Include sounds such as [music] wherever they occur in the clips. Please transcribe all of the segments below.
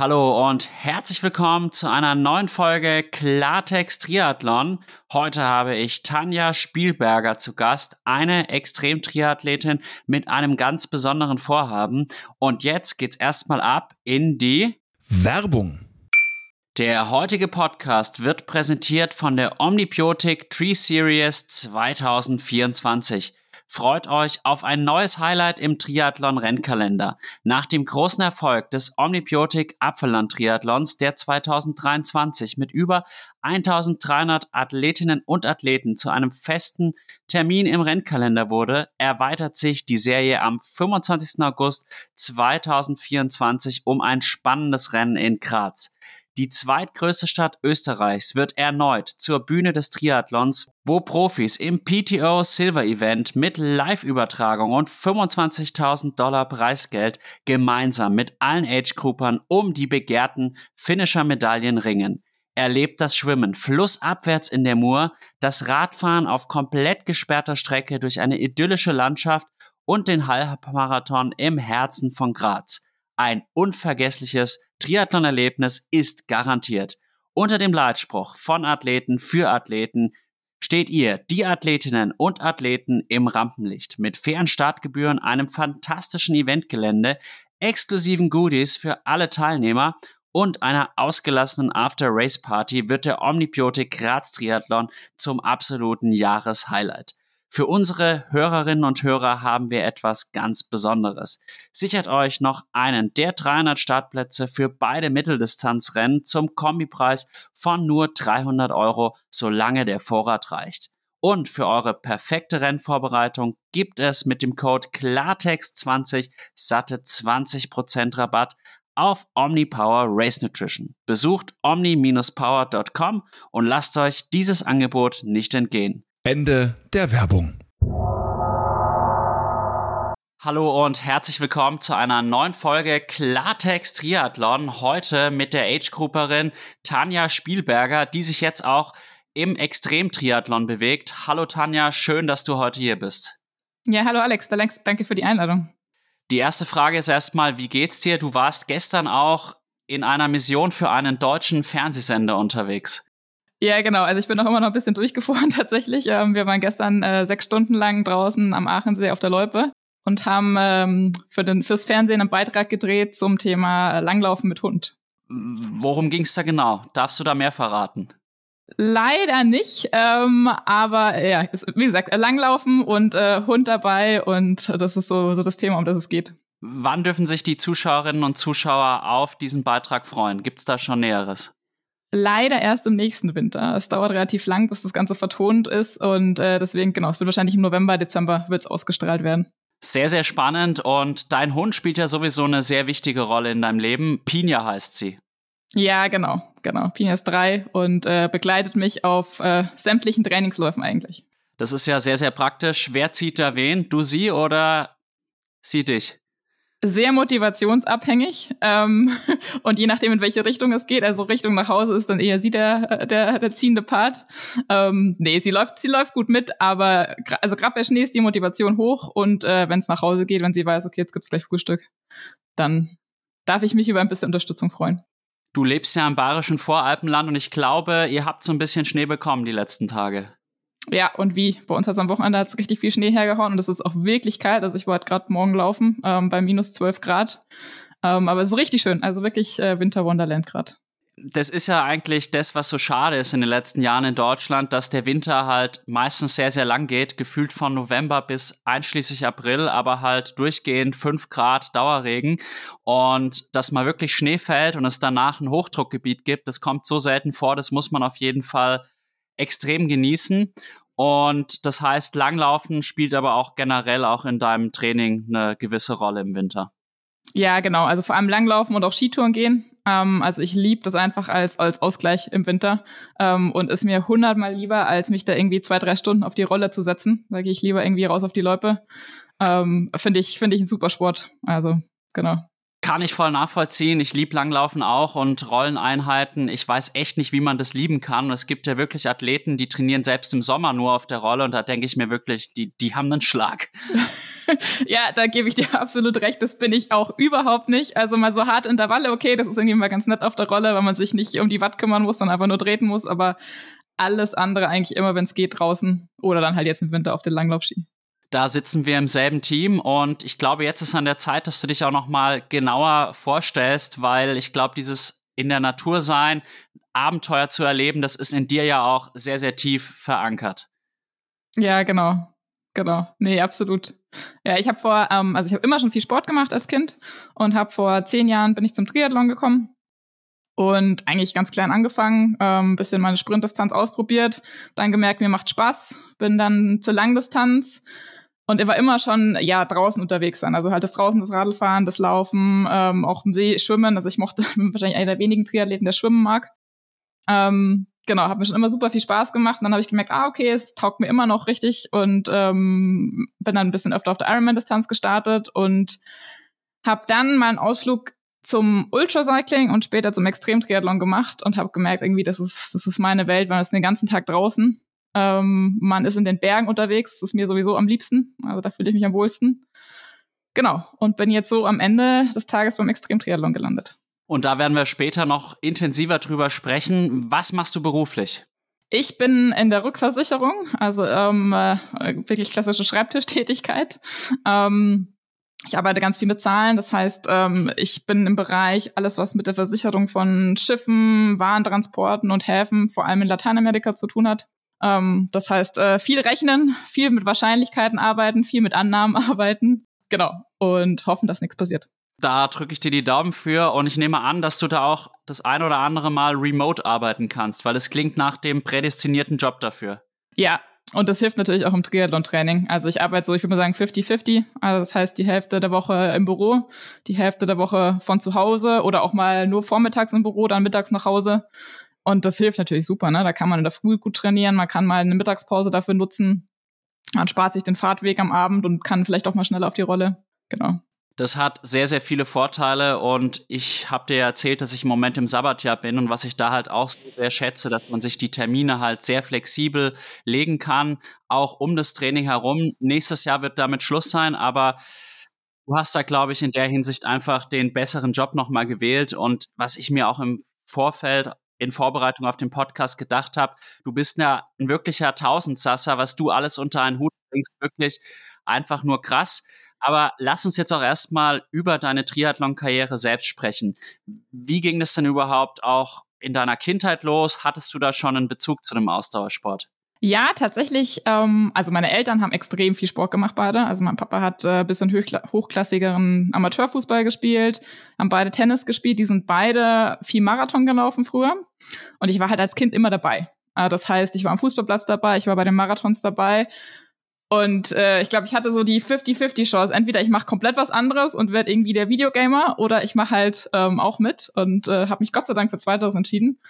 Hallo und herzlich willkommen zu einer neuen Folge Klartext Triathlon. Heute habe ich Tanja Spielberger zu Gast, eine Extremtriathletin mit einem ganz besonderen Vorhaben. Und jetzt geht's erstmal ab in die Werbung. Der heutige Podcast wird präsentiert von der Omnibiotic Tree Series 2024. Freut euch auf ein neues Highlight im Triathlon-Rennkalender. Nach dem großen Erfolg des Omnibiotic Apfelland Triathlons, der 2023 mit über 1300 Athletinnen und Athleten zu einem festen Termin im Rennkalender wurde, erweitert sich die Serie am 25. August 2024 um ein spannendes Rennen in Graz. Die zweitgrößte Stadt Österreichs wird erneut zur Bühne des Triathlons, wo Profis im PTO Silver Event mit Live-Übertragung und 25.000 Dollar Preisgeld gemeinsam mit allen Age-Groupern um die begehrten Finisher-Medaillen ringen. Erlebt das Schwimmen flussabwärts in der Mur, das Radfahren auf komplett gesperrter Strecke durch eine idyllische Landschaft und den Halbmarathon im Herzen von Graz. Ein unvergessliches Triathlon-Erlebnis ist garantiert. Unter dem Leitspruch von Athleten für Athleten steht ihr, die Athletinnen und Athleten im Rampenlicht mit fairen Startgebühren, einem fantastischen Eventgelände, exklusiven Goodies für alle Teilnehmer und einer ausgelassenen After-Race-Party wird der Omnibiotik Graz Triathlon zum absoluten Jahreshighlight. Für unsere Hörerinnen und Hörer haben wir etwas ganz Besonderes. Sichert euch noch einen der 300 Startplätze für beide Mitteldistanzrennen zum Kombipreis von nur 300 Euro, solange der Vorrat reicht. Und für eure perfekte Rennvorbereitung gibt es mit dem Code Klartext20 satte 20% Rabatt auf OmniPower Race Nutrition. Besucht omni-power.com und lasst euch dieses Angebot nicht entgehen. Ende der Werbung. Hallo und herzlich willkommen zu einer neuen Folge Klartext Triathlon. Heute mit der Age-Grouperin Tanja Spielberger, die sich jetzt auch im Extrem-Triathlon bewegt. Hallo Tanja, schön, dass du heute hier bist. Ja, hallo Alex, danke für die Einladung. Die erste Frage ist erstmal, wie geht's dir? Du warst gestern auch in einer Mission für einen deutschen Fernsehsender unterwegs. Ja, genau. Also ich bin auch immer noch ein bisschen durchgefahren [laughs] tatsächlich. Ähm, wir waren gestern äh, sechs Stunden lang draußen am Aachensee auf der Loipe und haben ähm, für den, fürs Fernsehen einen Beitrag gedreht zum Thema Langlaufen mit Hund. Worum ging es da genau? Darfst du da mehr verraten? Leider nicht, ähm, aber ja, wie gesagt, Langlaufen und äh, Hund dabei und das ist so, so das Thema, um das es geht. Wann dürfen sich die Zuschauerinnen und Zuschauer auf diesen Beitrag freuen? Gibt es da schon Näheres? Leider erst im nächsten Winter. Es dauert relativ lang, bis das Ganze vertont ist und äh, deswegen, genau, es wird wahrscheinlich im November, Dezember wird's ausgestrahlt werden. Sehr, sehr spannend und dein Hund spielt ja sowieso eine sehr wichtige Rolle in deinem Leben. Pina heißt sie. Ja, genau, genau. Pina ist drei und äh, begleitet mich auf äh, sämtlichen Trainingsläufen eigentlich. Das ist ja sehr, sehr praktisch. Wer zieht da wen? Du sie oder sie dich? Sehr motivationsabhängig ähm, [laughs] und je nachdem, in welche Richtung es geht, also Richtung nach Hause ist dann eher sie der, der, der ziehende Part. Ähm, nee, sie läuft, sie läuft gut mit, aber also gerade bei Schnee ist die Motivation hoch und äh, wenn es nach Hause geht, wenn sie weiß, okay, jetzt gibt's gleich Frühstück, dann darf ich mich über ein bisschen Unterstützung freuen. Du lebst ja im bayerischen Voralpenland und ich glaube, ihr habt so ein bisschen Schnee bekommen die letzten Tage. Ja, und wie? Bei uns hat es am Wochenende hat's richtig viel Schnee hergehauen und es ist auch wirklich kalt. Also ich war gerade morgen laufen ähm, bei minus 12 Grad. Ähm, aber es ist richtig schön. Also wirklich äh, Winter Wonderland gerade. Das ist ja eigentlich das, was so schade ist in den letzten Jahren in Deutschland, dass der Winter halt meistens sehr, sehr lang geht, gefühlt von November bis einschließlich April, aber halt durchgehend 5 Grad Dauerregen. Und dass mal wirklich Schnee fällt und es danach ein Hochdruckgebiet gibt, das kommt so selten vor, das muss man auf jeden Fall extrem genießen. Und das heißt, Langlaufen spielt aber auch generell auch in deinem Training eine gewisse Rolle im Winter. Ja, genau. Also vor allem Langlaufen und auch Skitouren gehen. Ähm, also ich liebe das einfach als, als Ausgleich im Winter ähm, und ist mir hundertmal lieber, als mich da irgendwie zwei, drei Stunden auf die Rolle zu setzen. Sage ich lieber irgendwie raus auf die Loipe. Ähm, Finde ich, finde ich ein super Sport. Also, genau. Kann ich voll nachvollziehen. Ich liebe Langlaufen auch und Rolleneinheiten. Ich weiß echt nicht, wie man das lieben kann. Es gibt ja wirklich Athleten, die trainieren selbst im Sommer nur auf der Rolle. Und da denke ich mir wirklich, die, die haben einen Schlag. [laughs] ja, da gebe ich dir [laughs] absolut recht. Das bin ich auch überhaupt nicht. Also mal so harte Intervalle, okay, das ist irgendwie mal ganz nett auf der Rolle, weil man sich nicht um die Watt kümmern muss, sondern einfach nur treten muss. Aber alles andere eigentlich immer, wenn es geht, draußen oder dann halt jetzt im Winter auf den Langlaufski. Da sitzen wir im selben Team und ich glaube, jetzt ist an der Zeit, dass du dich auch noch mal genauer vorstellst, weil ich glaube, dieses in der Natur sein, Abenteuer zu erleben, das ist in dir ja auch sehr, sehr tief verankert. Ja, genau. Genau. Nee, absolut. Ja, ich habe vor, ähm, also ich habe immer schon viel Sport gemacht als Kind und habe vor zehn Jahren bin ich zum Triathlon gekommen und eigentlich ganz klein angefangen, ähm, bisschen meine Sprintdistanz ausprobiert, dann gemerkt, mir macht Spaß, bin dann zur Langdistanz und er war immer schon ja draußen unterwegs sein, also halt das draußen das Radlfahren, das Laufen, ähm, auch im See schwimmen, also ich mochte [laughs] wahrscheinlich einer der wenigen Triathleten, der schwimmen mag. Ähm, genau, hat mir schon immer super viel Spaß gemacht. Und dann habe ich gemerkt, ah, okay, es taugt mir immer noch richtig und ähm, bin dann ein bisschen öfter auf der Ironman-Distanz gestartet und habe dann meinen Ausflug zum Ultracycling und später zum Extremtriathlon gemacht und habe gemerkt, irgendwie, das ist, das ist meine Welt, weil man ist den ganzen Tag draußen. Ähm, man ist in den Bergen unterwegs, das ist mir sowieso am liebsten. Also da fühle ich mich am wohlsten. Genau. Und bin jetzt so am Ende des Tages beim Extremtriathlon gelandet. Und da werden wir später noch intensiver drüber sprechen. Was machst du beruflich? Ich bin in der Rückversicherung, also ähm, äh, wirklich klassische Schreibtischtätigkeit. Ähm, ich arbeite ganz viel mit Zahlen, das heißt, ähm, ich bin im Bereich alles, was mit der Versicherung von Schiffen, Warentransporten und Häfen, vor allem in Lateinamerika zu tun hat. Ähm, das heißt, äh, viel rechnen, viel mit Wahrscheinlichkeiten arbeiten, viel mit Annahmen [laughs] arbeiten. Genau. Und hoffen, dass nichts passiert. Da drücke ich dir die Daumen für und ich nehme an, dass du da auch das ein oder andere Mal remote arbeiten kannst, weil es klingt nach dem prädestinierten Job dafür. Ja, und das hilft natürlich auch im Triathlon-Training. Also ich arbeite so, ich würde mal sagen 50-50. Also das heißt die Hälfte der Woche im Büro, die Hälfte der Woche von zu Hause oder auch mal nur vormittags im Büro, dann mittags nach Hause. Und das hilft natürlich super. Ne? Da kann man in der Früh gut trainieren, man kann mal eine Mittagspause dafür nutzen. Man spart sich den Fahrtweg am Abend und kann vielleicht auch mal schneller auf die Rolle. Genau. Das hat sehr, sehr viele Vorteile und ich habe dir erzählt, dass ich im Moment im Sabbatjahr bin und was ich da halt auch sehr schätze, dass man sich die Termine halt sehr flexibel legen kann, auch um das Training herum. Nächstes Jahr wird damit Schluss sein, aber du hast da, glaube ich, in der Hinsicht einfach den besseren Job nochmal gewählt und was ich mir auch im Vorfeld in Vorbereitung auf den Podcast gedacht habe, du bist ja ein wirklicher Tausendsasser, was du alles unter einen Hut bringst, wirklich einfach nur krass. Aber lass uns jetzt auch erstmal über deine Triathlon-Karriere selbst sprechen. Wie ging das denn überhaupt auch in deiner Kindheit los? Hattest du da schon einen Bezug zu dem Ausdauersport? Ja, tatsächlich. Ähm, also meine Eltern haben extrem viel Sport gemacht beide. Also mein Papa hat äh, bisschen hochkla hochklassigeren Amateurfußball gespielt, haben beide Tennis gespielt. Die sind beide viel Marathon gelaufen früher. Und ich war halt als Kind immer dabei. Äh, das heißt, ich war am Fußballplatz dabei, ich war bei den Marathons dabei. Und äh, ich glaube, ich hatte so die 50-50-Chance. Entweder ich mache komplett was anderes und werde irgendwie der Videogamer oder ich mache halt ähm, auch mit und äh, habe mich Gott sei Dank für Zweiteres entschieden.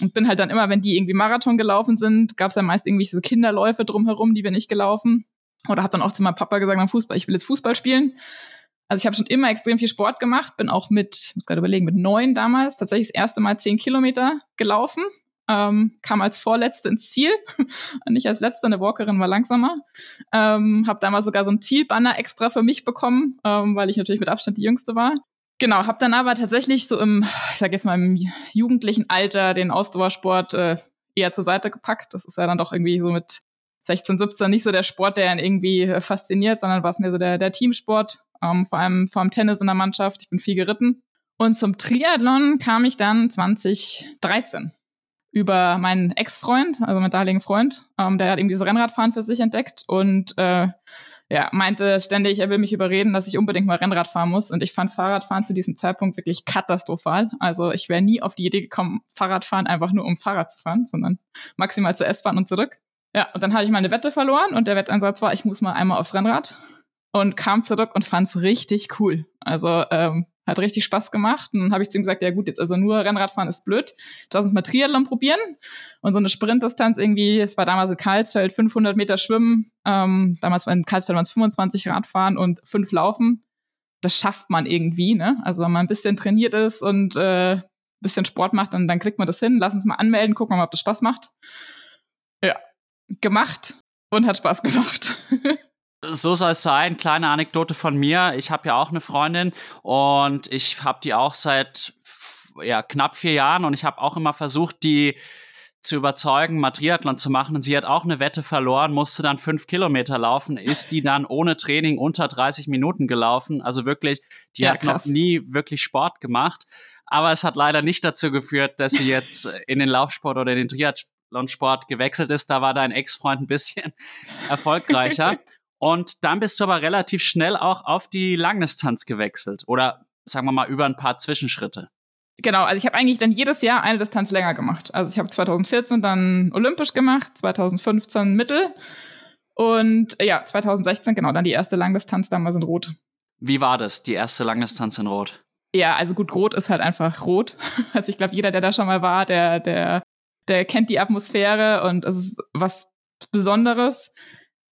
Und bin halt dann immer, wenn die irgendwie Marathon gelaufen sind, gab es ja meist irgendwie so Kinderläufe drumherum, die bin ich gelaufen. Oder habe dann auch zu meinem Papa gesagt, beim Fußball, ich will jetzt Fußball spielen. Also ich habe schon immer extrem viel Sport gemacht, bin auch mit, muss gerade überlegen, mit neun damals tatsächlich das erste Mal zehn Kilometer gelaufen ähm, kam als Vorletzte ins Ziel, [laughs] nicht als Letzte, eine Walkerin war langsamer. Ähm, habe damals sogar so ein Zielbanner extra für mich bekommen, ähm, weil ich natürlich mit Abstand die Jüngste war. Genau, habe dann aber tatsächlich so im, ich sag jetzt mal im jugendlichen Alter den Ausdauersport äh, eher zur Seite gepackt. Das ist ja dann doch irgendwie so mit 16, 17 nicht so der Sport, der einen irgendwie äh, fasziniert, sondern war es mir so der, der Teamsport, ähm, vor allem vor dem Tennis in der Mannschaft. Ich bin viel geritten. Und zum Triathlon kam ich dann 2013 über meinen Ex-Freund, also meinen damaligen Freund. Ähm, der hat irgendwie so Rennradfahren für sich entdeckt und äh, ja, meinte ständig, er will mich überreden, dass ich unbedingt mal Rennrad fahren muss. Und ich fand Fahrradfahren zu diesem Zeitpunkt wirklich katastrophal. Also ich wäre nie auf die Idee gekommen, Fahrradfahren einfach nur um Fahrrad zu fahren, sondern maximal zur S-Bahn und zurück. Ja, und dann hatte ich meine Wette verloren und der Wetteinsatz war, ich muss mal einmal aufs Rennrad und kam zurück und fand es richtig cool. Also ähm, hat richtig Spaß gemacht. Und dann habe ich zu ihm gesagt, ja gut, jetzt also nur Rennradfahren ist blöd. Lass uns mal Triathlon probieren. Und so eine Sprintdistanz irgendwie, es war damals in Karlsfeld, 500 Meter Schwimmen. Ähm, damals war in Karlsfeld waren es 25 Radfahren und fünf Laufen. Das schafft man irgendwie, ne? Also wenn man ein bisschen trainiert ist und äh, ein bisschen Sport macht, dann, dann kriegt man das hin. Lass uns mal anmelden, gucken wir mal, ob das Spaß macht. Ja, gemacht und hat Spaß gemacht. [laughs] So soll es sein. Kleine Anekdote von mir. Ich habe ja auch eine Freundin und ich habe die auch seit ja, knapp vier Jahren und ich habe auch immer versucht, die zu überzeugen, mal Triathlon zu machen. Und sie hat auch eine Wette verloren, musste dann fünf Kilometer laufen, ist die dann ohne Training unter 30 Minuten gelaufen. Also wirklich, die ja, hat krass. noch nie wirklich Sport gemacht. Aber es hat leider nicht dazu geführt, dass sie jetzt in den Laufsport oder in den Triathlonsport gewechselt ist. Da war dein Ex-Freund ein bisschen [laughs] erfolgreicher. [laughs] Und dann bist du aber relativ schnell auch auf die Langdistanz gewechselt. Oder sagen wir mal über ein paar Zwischenschritte. Genau, also ich habe eigentlich dann jedes Jahr eine Distanz länger gemacht. Also ich habe 2014 dann olympisch gemacht, 2015 Mittel und ja, 2016 genau dann die erste Langdistanz damals in Rot. Wie war das, die erste Langdistanz in Rot? Ja, also gut, Rot ist halt einfach rot. [laughs] Also ich glaube, jeder, der da schon mal war, der, der, der kennt die Atmosphäre und es ist was Besonderes.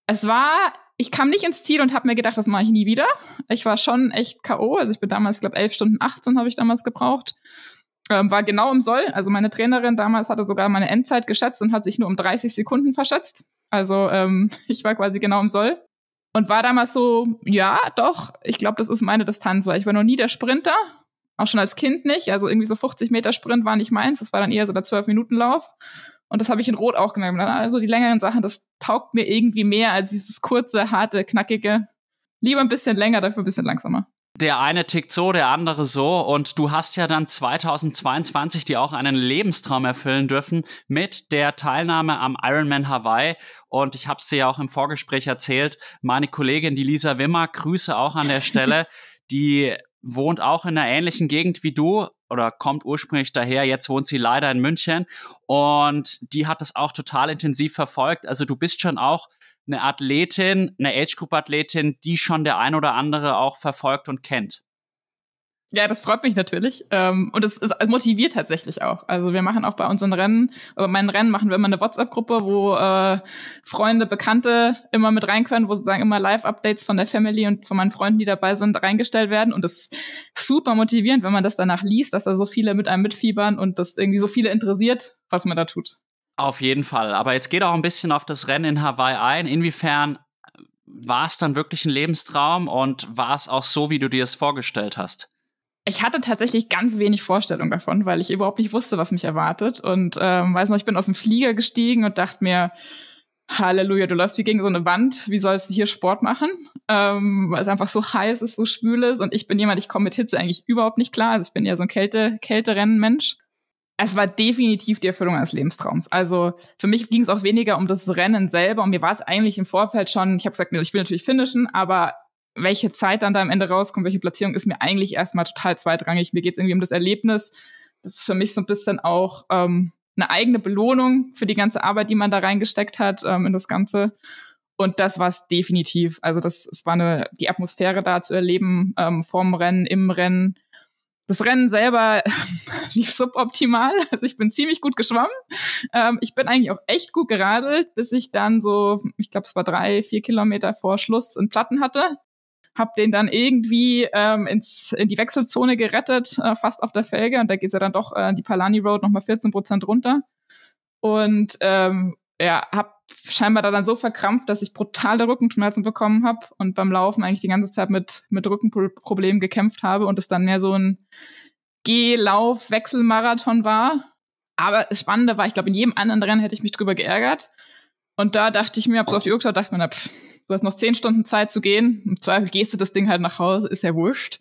Es war ich kam nicht ins Ziel und habe mir gedacht, das mache ich nie wieder. Ich war schon echt K.O. Also ich bin damals, glaube 11 Stunden 18 habe ich damals gebraucht. Ähm, war genau im Soll. Also meine Trainerin damals hatte sogar meine Endzeit geschätzt und hat sich nur um 30 Sekunden verschätzt. Also ähm, [laughs] ich war quasi genau im Soll. Und war damals so, ja, doch, ich glaube, das ist meine Distanz, weil ich war noch nie der Sprinter. Auch schon als Kind nicht. Also irgendwie so 50 Meter Sprint war nicht meins. Das war dann eher so der 12-Minuten-Lauf. Und das habe ich in Rot auch gemerkt. Also die längeren Sachen, das taugt mir irgendwie mehr als dieses kurze, harte, knackige. Lieber ein bisschen länger, dafür ein bisschen langsamer. Der eine tickt so, der andere so. Und du hast ja dann 2022 dir auch einen Lebenstraum erfüllen dürfen mit der Teilnahme am Ironman Hawaii. Und ich habe es dir ja auch im Vorgespräch erzählt. Meine Kollegin, die Lisa Wimmer, Grüße auch an der Stelle. [laughs] die wohnt auch in einer ähnlichen Gegend wie du oder kommt ursprünglich daher. Jetzt wohnt sie leider in München und die hat das auch total intensiv verfolgt. Also du bist schon auch eine Athletin, eine Age-Group-Athletin, die schon der ein oder andere auch verfolgt und kennt. Ja, das freut mich natürlich. Ähm, und es, es, motiviert tatsächlich auch. Also wir machen auch bei unseren Rennen, bei meinen Rennen machen wir immer eine WhatsApp-Gruppe, wo äh, Freunde, Bekannte immer mit rein können, wo sozusagen immer Live-Updates von der Family und von meinen Freunden, die dabei sind, reingestellt werden. Und das ist super motivierend, wenn man das danach liest, dass da so viele mit einem mitfiebern und das irgendwie so viele interessiert, was man da tut. Auf jeden Fall. Aber jetzt geht auch ein bisschen auf das Rennen in Hawaii ein. Inwiefern war es dann wirklich ein Lebenstraum und war es auch so, wie du dir es vorgestellt hast? Ich hatte tatsächlich ganz wenig Vorstellung davon, weil ich überhaupt nicht wusste, was mich erwartet. Und ähm, weiß noch, ich bin aus dem Flieger gestiegen und dachte mir, Halleluja, du läufst wie gegen so eine Wand, wie sollst du hier Sport machen? Ähm, weil es einfach so heiß ist, so schwül ist. Und ich bin jemand, ich komme mit Hitze eigentlich überhaupt nicht klar. Also ich bin eher so ein Kälte, Kälterennen-Mensch. Es war definitiv die Erfüllung eines Lebenstraums. Also für mich ging es auch weniger um das Rennen selber. Und mir war es eigentlich im Vorfeld schon, ich habe gesagt, ich will natürlich finishen, aber welche Zeit dann da am Ende rauskommt, welche Platzierung, ist mir eigentlich erstmal total zweitrangig. Mir geht es irgendwie um das Erlebnis. Das ist für mich so ein bisschen auch ähm, eine eigene Belohnung für die ganze Arbeit, die man da reingesteckt hat ähm, in das Ganze. Und das war es definitiv. Also das, es war eine, die Atmosphäre da zu erleben, ähm, vorm Rennen, im Rennen. Das Rennen selber [laughs] lief suboptimal. Also ich bin ziemlich gut geschwommen. Ähm, ich bin eigentlich auch echt gut geradelt, bis ich dann so, ich glaube, es war drei, vier Kilometer vor Schluss in Platten hatte habe den dann irgendwie ähm, ins, in die Wechselzone gerettet, äh, fast auf der Felge. Und da geht's ja dann doch äh, die Palani Road nochmal 14 Prozent runter. Und ähm, ja, habe scheinbar da dann so verkrampft, dass ich brutale Rückenschmerzen bekommen habe und beim Laufen eigentlich die ganze Zeit mit, mit Rückenproblemen gekämpft habe und es dann mehr so ein Geh-Lauf-Wechselmarathon war. Aber das Spannende war, ich glaube, in jedem anderen Rennen hätte ich mich drüber geärgert. Und da dachte ich mir, hab so auf die Uhr geschaut, dachte mir, na, pff, du hast noch zehn Stunden Zeit zu gehen. Im Zweifel gehst du das Ding halt nach Hause, ist ja wurscht.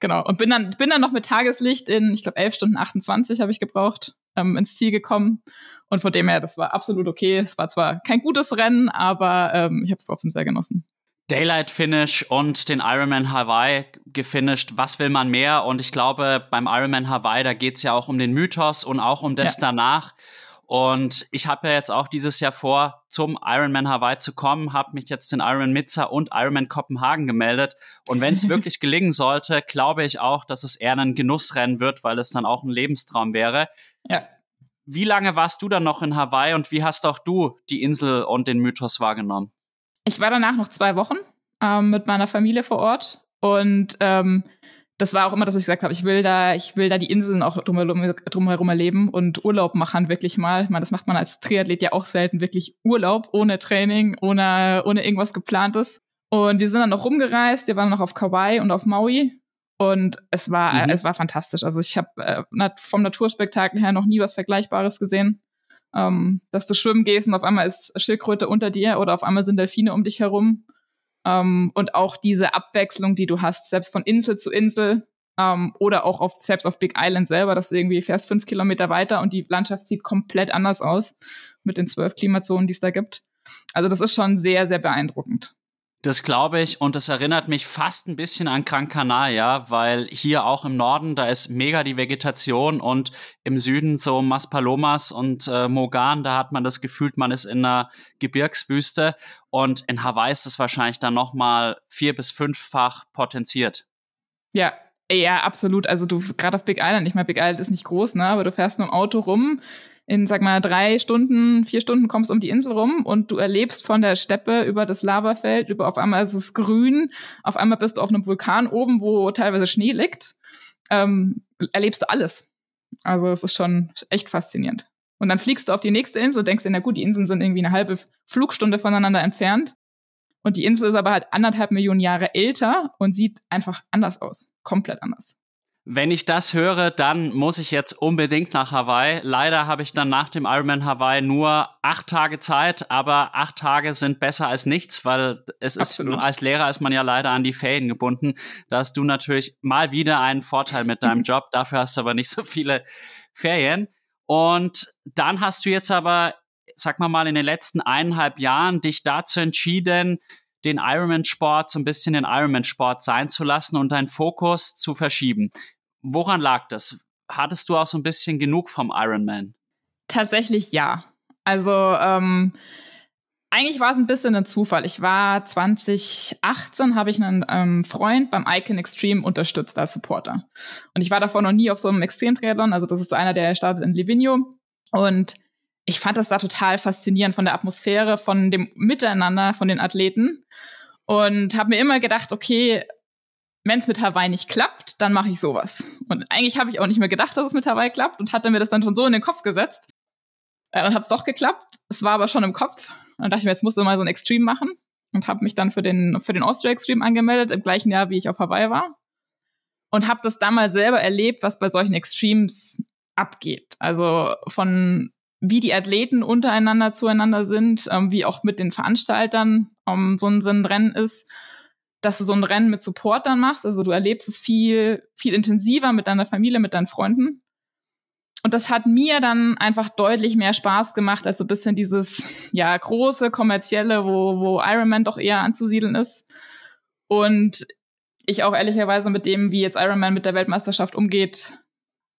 Genau. Und bin dann, bin dann noch mit Tageslicht in, ich glaube, elf Stunden 28 habe ich gebraucht, ähm, ins Ziel gekommen. Und von dem her, das war absolut okay. Es war zwar kein gutes Rennen, aber ähm, ich habe es trotzdem sehr genossen. Daylight Finish und den Ironman Hawaii gefinisht. Was will man mehr? Und ich glaube, beim Ironman Hawaii, da geht es ja auch um den Mythos und auch um das ja. danach. Und ich habe ja jetzt auch dieses Jahr vor, zum Ironman Hawaii zu kommen, habe mich jetzt in Ironman Mitza und Ironman Kopenhagen gemeldet. Und wenn es [laughs] wirklich gelingen sollte, glaube ich auch, dass es eher ein Genussrennen wird, weil es dann auch ein Lebenstraum wäre. Ja. Wie lange warst du dann noch in Hawaii und wie hast auch du die Insel und den Mythos wahrgenommen? Ich war danach noch zwei Wochen ähm, mit meiner Familie vor Ort und ähm, das war auch immer das, was ich gesagt habe. Ich will da, ich will da die Inseln auch drumherum, drumherum erleben und Urlaub machen wirklich mal. Ich meine, das macht man als Triathlet ja auch selten wirklich Urlaub ohne Training, ohne, ohne irgendwas geplantes. Und wir sind dann noch rumgereist. Wir waren noch auf Kauai und auf Maui. Und es war, mhm. es war fantastisch. Also ich habe äh, vom Naturspektakel her noch nie was Vergleichbares gesehen. Ähm, dass du schwimmen gehst und auf einmal ist Schildkröte unter dir oder auf einmal sind Delfine um dich herum. Ähm, und auch diese Abwechslung, die du hast, selbst von Insel zu Insel ähm, oder auch auf, selbst auf Big Island selber, dass du irgendwie fährst fünf Kilometer weiter und die Landschaft sieht komplett anders aus mit den zwölf Klimazonen, die es da gibt. Also das ist schon sehr, sehr beeindruckend. Das glaube ich und das erinnert mich fast ein bisschen an Gran Canaria, weil hier auch im Norden, da ist mega die Vegetation und im Süden so Maspalomas und äh, Mogan, da hat man das Gefühl, man ist in einer Gebirgswüste und in Hawaii ist es wahrscheinlich dann nochmal vier- bis fünffach potenziert. Ja, ja, absolut. Also du, gerade auf Big Island, ich meine, Big Island ist nicht groß, ne, aber du fährst nur im Auto rum in, sag mal, drei Stunden, vier Stunden kommst um die Insel rum und du erlebst von der Steppe über das Lavafeld, über auf einmal ist es grün, auf einmal bist du auf einem Vulkan oben, wo teilweise Schnee liegt. Ähm, erlebst du alles. Also es ist schon echt faszinierend. Und dann fliegst du auf die nächste Insel und denkst dir, na gut, die Inseln sind irgendwie eine halbe Flugstunde voneinander entfernt. Und die Insel ist aber halt anderthalb Millionen Jahre älter und sieht einfach anders aus. Komplett anders. Wenn ich das höre, dann muss ich jetzt unbedingt nach Hawaii. Leider habe ich dann nach dem Ironman Hawaii nur acht Tage Zeit, aber acht Tage sind besser als nichts, weil es Absolut. ist, als Lehrer ist man ja leider an die Ferien gebunden. Da hast du natürlich mal wieder einen Vorteil mit deinem [laughs] Job. Dafür hast du aber nicht so viele Ferien. Und dann hast du jetzt aber, sag mal mal, in den letzten eineinhalb Jahren dich dazu entschieden, den Ironman-Sport so ein bisschen den Ironman-Sport sein zu lassen und deinen Fokus zu verschieben. Woran lag das? Hattest du auch so ein bisschen genug vom Ironman? Tatsächlich ja. Also ähm, eigentlich war es ein bisschen ein Zufall. Ich war 2018, habe ich einen ähm, Freund beim Icon Extreme unterstützt als Supporter. Und ich war davor noch nie auf so einem Extrem-Triathlon. Also das ist einer, der startet in Livigno. Und ich fand das da total faszinierend von der Atmosphäre, von dem Miteinander von den Athleten. Und habe mir immer gedacht, okay, wenn es mit Hawaii nicht klappt, dann mache ich sowas. Und eigentlich habe ich auch nicht mehr gedacht, dass es mit Hawaii klappt und hatte mir das dann schon so in den Kopf gesetzt. Äh, dann hat es doch geklappt. Es war aber schon im Kopf. Dann dachte ich mir, jetzt musst du mal so ein Extreme machen und habe mich dann für den, für den Austria Extreme angemeldet, im gleichen Jahr, wie ich auf Hawaii war. Und habe das damals selber erlebt, was bei solchen Extremes abgeht. Also von wie die Athleten untereinander zueinander sind, ähm, wie auch mit den Veranstaltern um, so ein Rennen ist dass du so ein Rennen mit Supportern machst. Also du erlebst es viel, viel intensiver mit deiner Familie, mit deinen Freunden. Und das hat mir dann einfach deutlich mehr Spaß gemacht als so ein bisschen dieses, ja, große, kommerzielle, wo, wo Ironman doch eher anzusiedeln ist. Und ich auch ehrlicherweise mit dem, wie jetzt Ironman mit der Weltmeisterschaft umgeht,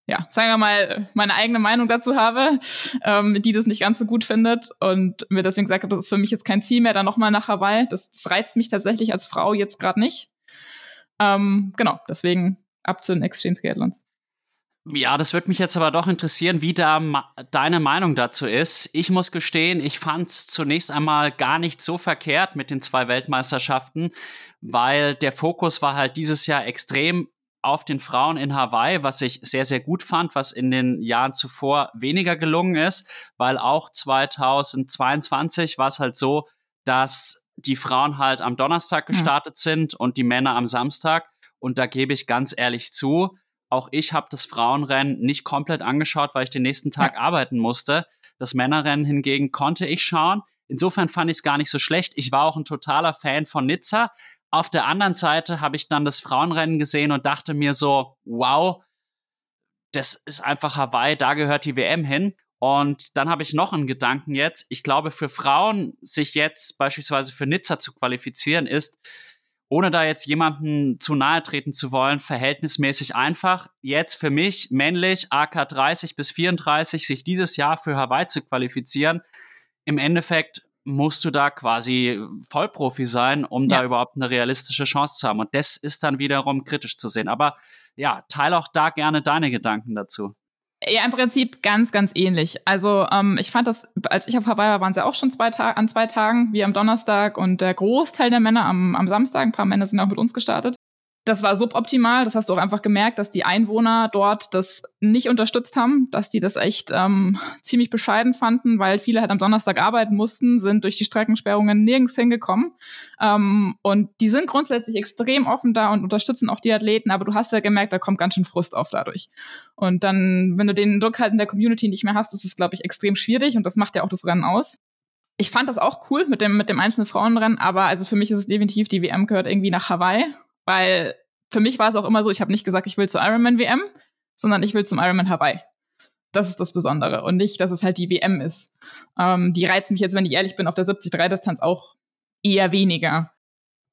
ja, sagen wir mal, meine eigene Meinung dazu habe, ähm, die das nicht ganz so gut findet und mir deswegen gesagt habe, das ist für mich jetzt kein Ziel mehr, da nochmal nach Hawaii. Das, das, reizt mich tatsächlich als Frau jetzt gerade nicht. Ähm, genau, deswegen ab zu den Extreme Triathlons. Ja, das würde mich jetzt aber doch interessieren, wie da deine Meinung dazu ist. Ich muss gestehen, ich fand es zunächst einmal gar nicht so verkehrt mit den zwei Weltmeisterschaften, weil der Fokus war halt dieses Jahr extrem auf den Frauen in Hawaii, was ich sehr, sehr gut fand, was in den Jahren zuvor weniger gelungen ist, weil auch 2022 war es halt so, dass die Frauen halt am Donnerstag gestartet mhm. sind und die Männer am Samstag. Und da gebe ich ganz ehrlich zu, auch ich habe das Frauenrennen nicht komplett angeschaut, weil ich den nächsten Tag ja. arbeiten musste. Das Männerrennen hingegen konnte ich schauen. Insofern fand ich es gar nicht so schlecht. Ich war auch ein totaler Fan von Nizza, auf der anderen Seite habe ich dann das Frauenrennen gesehen und dachte mir so, wow, das ist einfach Hawaii, da gehört die WM hin. Und dann habe ich noch einen Gedanken jetzt. Ich glaube, für Frauen, sich jetzt beispielsweise für Nizza zu qualifizieren, ist, ohne da jetzt jemanden zu nahe treten zu wollen, verhältnismäßig einfach. Jetzt für mich männlich, AK 30 bis 34, sich dieses Jahr für Hawaii zu qualifizieren. Im Endeffekt musst du da quasi Vollprofi sein, um ja. da überhaupt eine realistische Chance zu haben. Und das ist dann wiederum kritisch zu sehen. Aber ja, teile auch da gerne deine Gedanken dazu. Ja, im Prinzip ganz, ganz ähnlich. Also ähm, ich fand das, als ich auf Hawaii war, waren es ja auch schon zwei an zwei Tagen, wie am Donnerstag und der Großteil der Männer am, am Samstag. Ein paar Männer sind auch mit uns gestartet. Das war suboptimal. Das hast du auch einfach gemerkt, dass die Einwohner dort das nicht unterstützt haben, dass die das echt ähm, ziemlich bescheiden fanden, weil viele halt am Donnerstag arbeiten mussten, sind durch die Streckensperrungen nirgends hingekommen. Ähm, und die sind grundsätzlich extrem offen da und unterstützen auch die Athleten, aber du hast ja gemerkt, da kommt ganz schön Frust auf dadurch. Und dann, wenn du den Druck halt in der Community nicht mehr hast, ist es, glaube ich, extrem schwierig und das macht ja auch das Rennen aus. Ich fand das auch cool mit dem, mit dem einzelnen Frauenrennen, aber also für mich ist es definitiv, die WM gehört irgendwie nach Hawaii weil für mich war es auch immer so, ich habe nicht gesagt, ich will zur Ironman WM, sondern ich will zum Ironman Hawaii. Das ist das Besondere und nicht, dass es halt die WM ist. Ähm, die reizt mich jetzt, wenn ich ehrlich bin, auf der 73-Distanz auch eher weniger.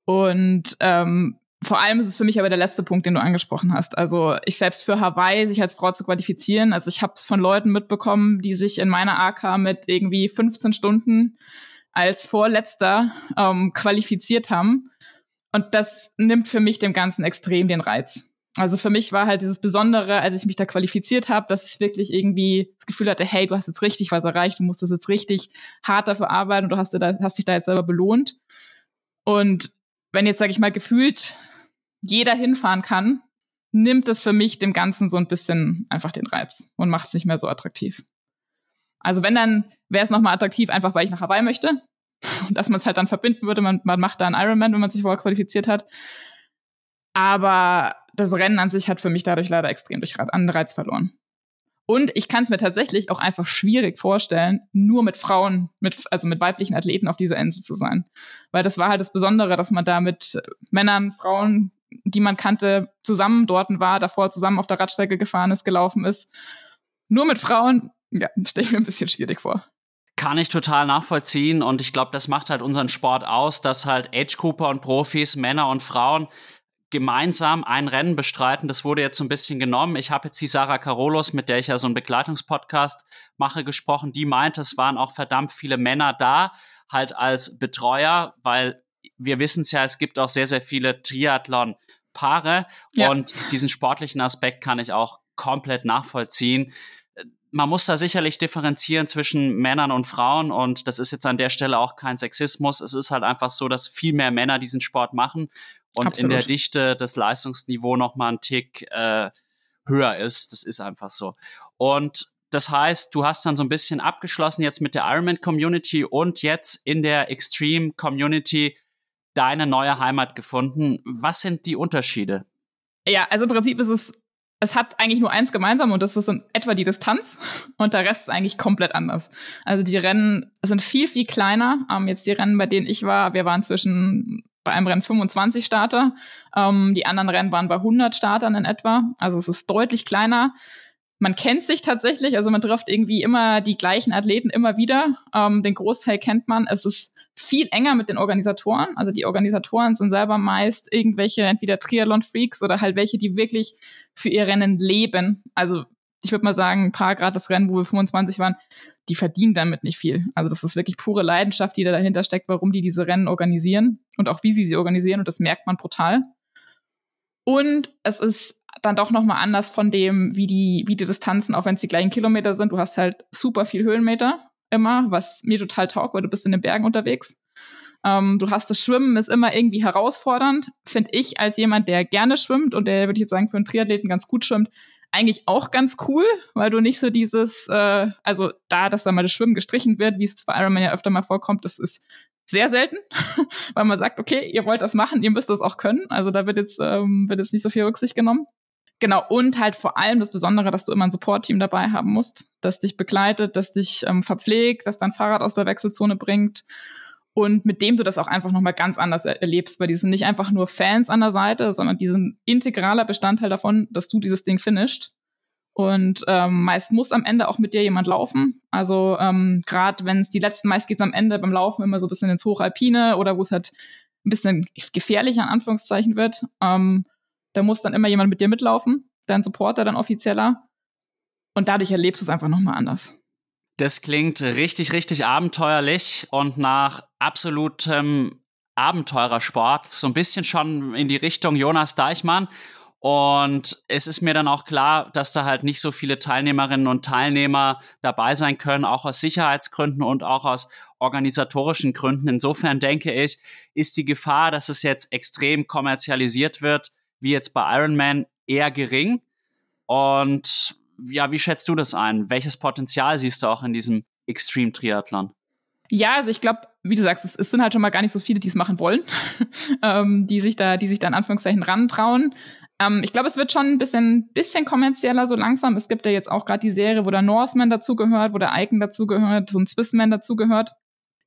Und ähm, vor allem ist es für mich aber der letzte Punkt, den du angesprochen hast. Also ich selbst für Hawaii, sich als Frau zu qualifizieren, also ich habe es von Leuten mitbekommen, die sich in meiner AK mit irgendwie 15 Stunden als Vorletzter ähm, qualifiziert haben und das nimmt für mich dem Ganzen extrem den Reiz. Also für mich war halt dieses Besondere, als ich mich da qualifiziert habe, dass ich wirklich irgendwie das Gefühl hatte, hey, du hast jetzt richtig was erreicht, du musst das jetzt richtig hart dafür arbeiten und du hast, da, hast dich da jetzt selber belohnt. Und wenn jetzt, sage ich mal, gefühlt jeder hinfahren kann, nimmt es für mich dem Ganzen so ein bisschen einfach den Reiz und macht es nicht mehr so attraktiv. Also wenn, dann wäre es nochmal attraktiv, einfach weil ich nach Hawaii möchte [laughs] und dass man es halt dann verbinden würde. Man, man macht da einen Ironman, wenn man sich vorher qualifiziert hat. Aber das Rennen an sich hat für mich dadurch leider extrem durch Anreiz verloren. Und ich kann es mir tatsächlich auch einfach schwierig vorstellen, nur mit Frauen, mit, also mit weiblichen Athleten auf dieser Insel zu sein. Weil das war halt das Besondere, dass man da mit Männern, Frauen, die man kannte, zusammen dort war, davor zusammen auf der Radstrecke gefahren ist, gelaufen ist. Nur mit Frauen, ja, stelle ich mir ein bisschen schwierig vor. Kann ich total nachvollziehen und ich glaube, das macht halt unseren Sport aus, dass halt Age Cooper und Profis, Männer und Frauen gemeinsam ein Rennen bestreiten. Das wurde jetzt so ein bisschen genommen. Ich habe jetzt die Sarah Carolos, mit der ich ja so einen Begleitungspodcast mache, gesprochen. Die meinte, es waren auch verdammt viele Männer da, halt als Betreuer, weil wir wissen es ja, es gibt auch sehr, sehr viele Triathlon-Paare ja. und diesen sportlichen Aspekt kann ich auch komplett nachvollziehen man muss da sicherlich differenzieren zwischen Männern und Frauen und das ist jetzt an der Stelle auch kein Sexismus. Es ist halt einfach so, dass viel mehr Männer diesen Sport machen und Absolut. in der Dichte das Leistungsniveau noch mal ein Tick äh, höher ist. Das ist einfach so. Und das heißt, du hast dann so ein bisschen abgeschlossen jetzt mit der Ironman Community und jetzt in der Extreme Community deine neue Heimat gefunden. Was sind die Unterschiede? Ja, also im Prinzip ist es es hat eigentlich nur eins gemeinsam und das ist in etwa die Distanz und der Rest ist eigentlich komplett anders. Also die Rennen sind viel, viel kleiner. Ähm, jetzt die Rennen, bei denen ich war, wir waren zwischen bei einem Rennen 25 Starter, ähm, die anderen Rennen waren bei 100 Startern in etwa. Also es ist deutlich kleiner. Man kennt sich tatsächlich, also man trifft irgendwie immer die gleichen Athleten immer wieder. Ähm, den Großteil kennt man. Es ist viel enger mit den Organisatoren. Also die Organisatoren sind selber meist irgendwelche entweder Triathlon-Freaks oder halt welche, die wirklich für ihr Rennen leben. Also ich würde mal sagen, ein paar Grad das Rennen, wo wir 25 waren, die verdienen damit nicht viel. Also das ist wirklich pure Leidenschaft, die da dahinter steckt, warum die diese Rennen organisieren und auch wie sie sie organisieren und das merkt man brutal. Und es ist dann doch nochmal anders von dem, wie die, wie die Distanzen, auch wenn es die gleichen Kilometer sind. Du hast halt super viel Höhenmeter immer, was mir total taugt, weil du bist in den Bergen unterwegs. Ähm, du hast das Schwimmen, ist immer irgendwie herausfordernd, finde ich als jemand, der gerne schwimmt und der, würde ich jetzt sagen, für einen Triathleten ganz gut schwimmt, eigentlich auch ganz cool, weil du nicht so dieses, äh, also da, dass da mal das Schwimmen gestrichen wird, wie es bei Ironman ja öfter mal vorkommt, das ist sehr selten, [laughs] weil man sagt, okay, ihr wollt das machen, ihr müsst das auch können. Also da wird jetzt, ähm, wird jetzt nicht so viel Rücksicht genommen. Genau, und halt vor allem das Besondere, dass du immer ein Support-Team dabei haben musst, das dich begleitet, das dich ähm, verpflegt, das dein Fahrrad aus der Wechselzone bringt und mit dem du das auch einfach nochmal ganz anders er erlebst, weil die sind nicht einfach nur Fans an der Seite, sondern die sind integraler Bestandteil davon, dass du dieses Ding finisht. Und ähm, meist muss am Ende auch mit dir jemand laufen. Also ähm, gerade wenn es die letzten, meist geht es am Ende beim Laufen immer so ein bisschen ins Hochalpine oder wo es halt ein bisschen gefährlich an Anführungszeichen wird. Ähm, da muss dann immer jemand mit dir mitlaufen, dein Supporter, dann offizieller. Und dadurch erlebst du es einfach nochmal anders. Das klingt richtig, richtig abenteuerlich und nach absolutem Abenteurersport. So ein bisschen schon in die Richtung Jonas Deichmann. Und es ist mir dann auch klar, dass da halt nicht so viele Teilnehmerinnen und Teilnehmer dabei sein können, auch aus Sicherheitsgründen und auch aus organisatorischen Gründen. Insofern denke ich, ist die Gefahr, dass es jetzt extrem kommerzialisiert wird, wie jetzt bei Ironman eher gering. Und ja, wie schätzt du das ein? Welches Potenzial siehst du auch in diesem Extreme Triathlon? Ja, also ich glaube, wie du sagst, es, es, sind halt schon mal gar nicht so viele, die es machen wollen, [laughs] ähm, die sich da, die sich da in Anführungszeichen rantrauen. Ähm, ich glaube, es wird schon ein bisschen, bisschen kommerzieller so langsam. Es gibt ja jetzt auch gerade die Serie, wo der Norseman dazugehört, wo der Icon dazugehört, so ein Swissman dazugehört.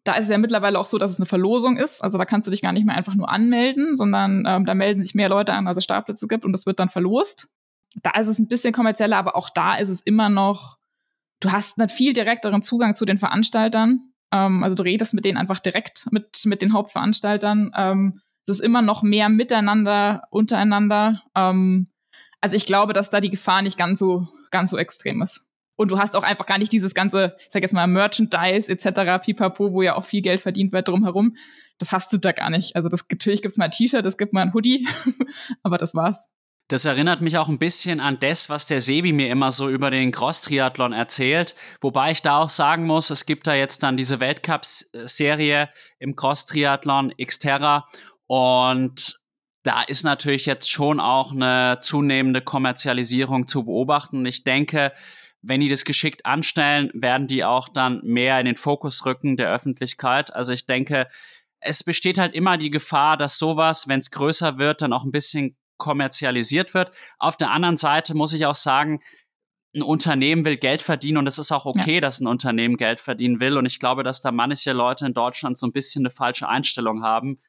Da ist es ja mittlerweile auch so, dass es eine Verlosung ist. Also da kannst du dich gar nicht mehr einfach nur anmelden, sondern ähm, da melden sich mehr Leute an, als es Startplätze gibt und das wird dann verlost. Da ist es ein bisschen kommerzieller, aber auch da ist es immer noch, du hast einen viel direkteren Zugang zu den Veranstaltern. Ähm, also du redest mit denen einfach direkt, mit, mit den Hauptveranstaltern. Ähm, es ist immer noch mehr miteinander, untereinander. Ähm, also ich glaube, dass da die Gefahr nicht ganz so, ganz so extrem ist. Und du hast auch einfach gar nicht dieses ganze, ich sag jetzt mal, Merchandise etc., pipapo, wo ja auch viel Geld verdient wird drumherum. Das hast du da gar nicht. Also das, natürlich gibt's mal ein T-Shirt, es gibt mal ein Hoodie, [laughs] aber das war's. Das erinnert mich auch ein bisschen an das, was der Sebi mir immer so über den Cross-Triathlon erzählt. Wobei ich da auch sagen muss, es gibt da jetzt dann diese Weltcup-Serie im Cross-Triathlon Xterra und da ist natürlich jetzt schon auch eine zunehmende Kommerzialisierung zu beobachten. Ich denke, wenn die das geschickt anstellen, werden die auch dann mehr in den Fokus rücken der Öffentlichkeit. Also ich denke, es besteht halt immer die Gefahr, dass sowas, wenn es größer wird, dann auch ein bisschen kommerzialisiert wird. Auf der anderen Seite muss ich auch sagen, ein Unternehmen will Geld verdienen und es ist auch okay, ja. dass ein Unternehmen Geld verdienen will. Und ich glaube, dass da manche Leute in Deutschland so ein bisschen eine falsche Einstellung haben.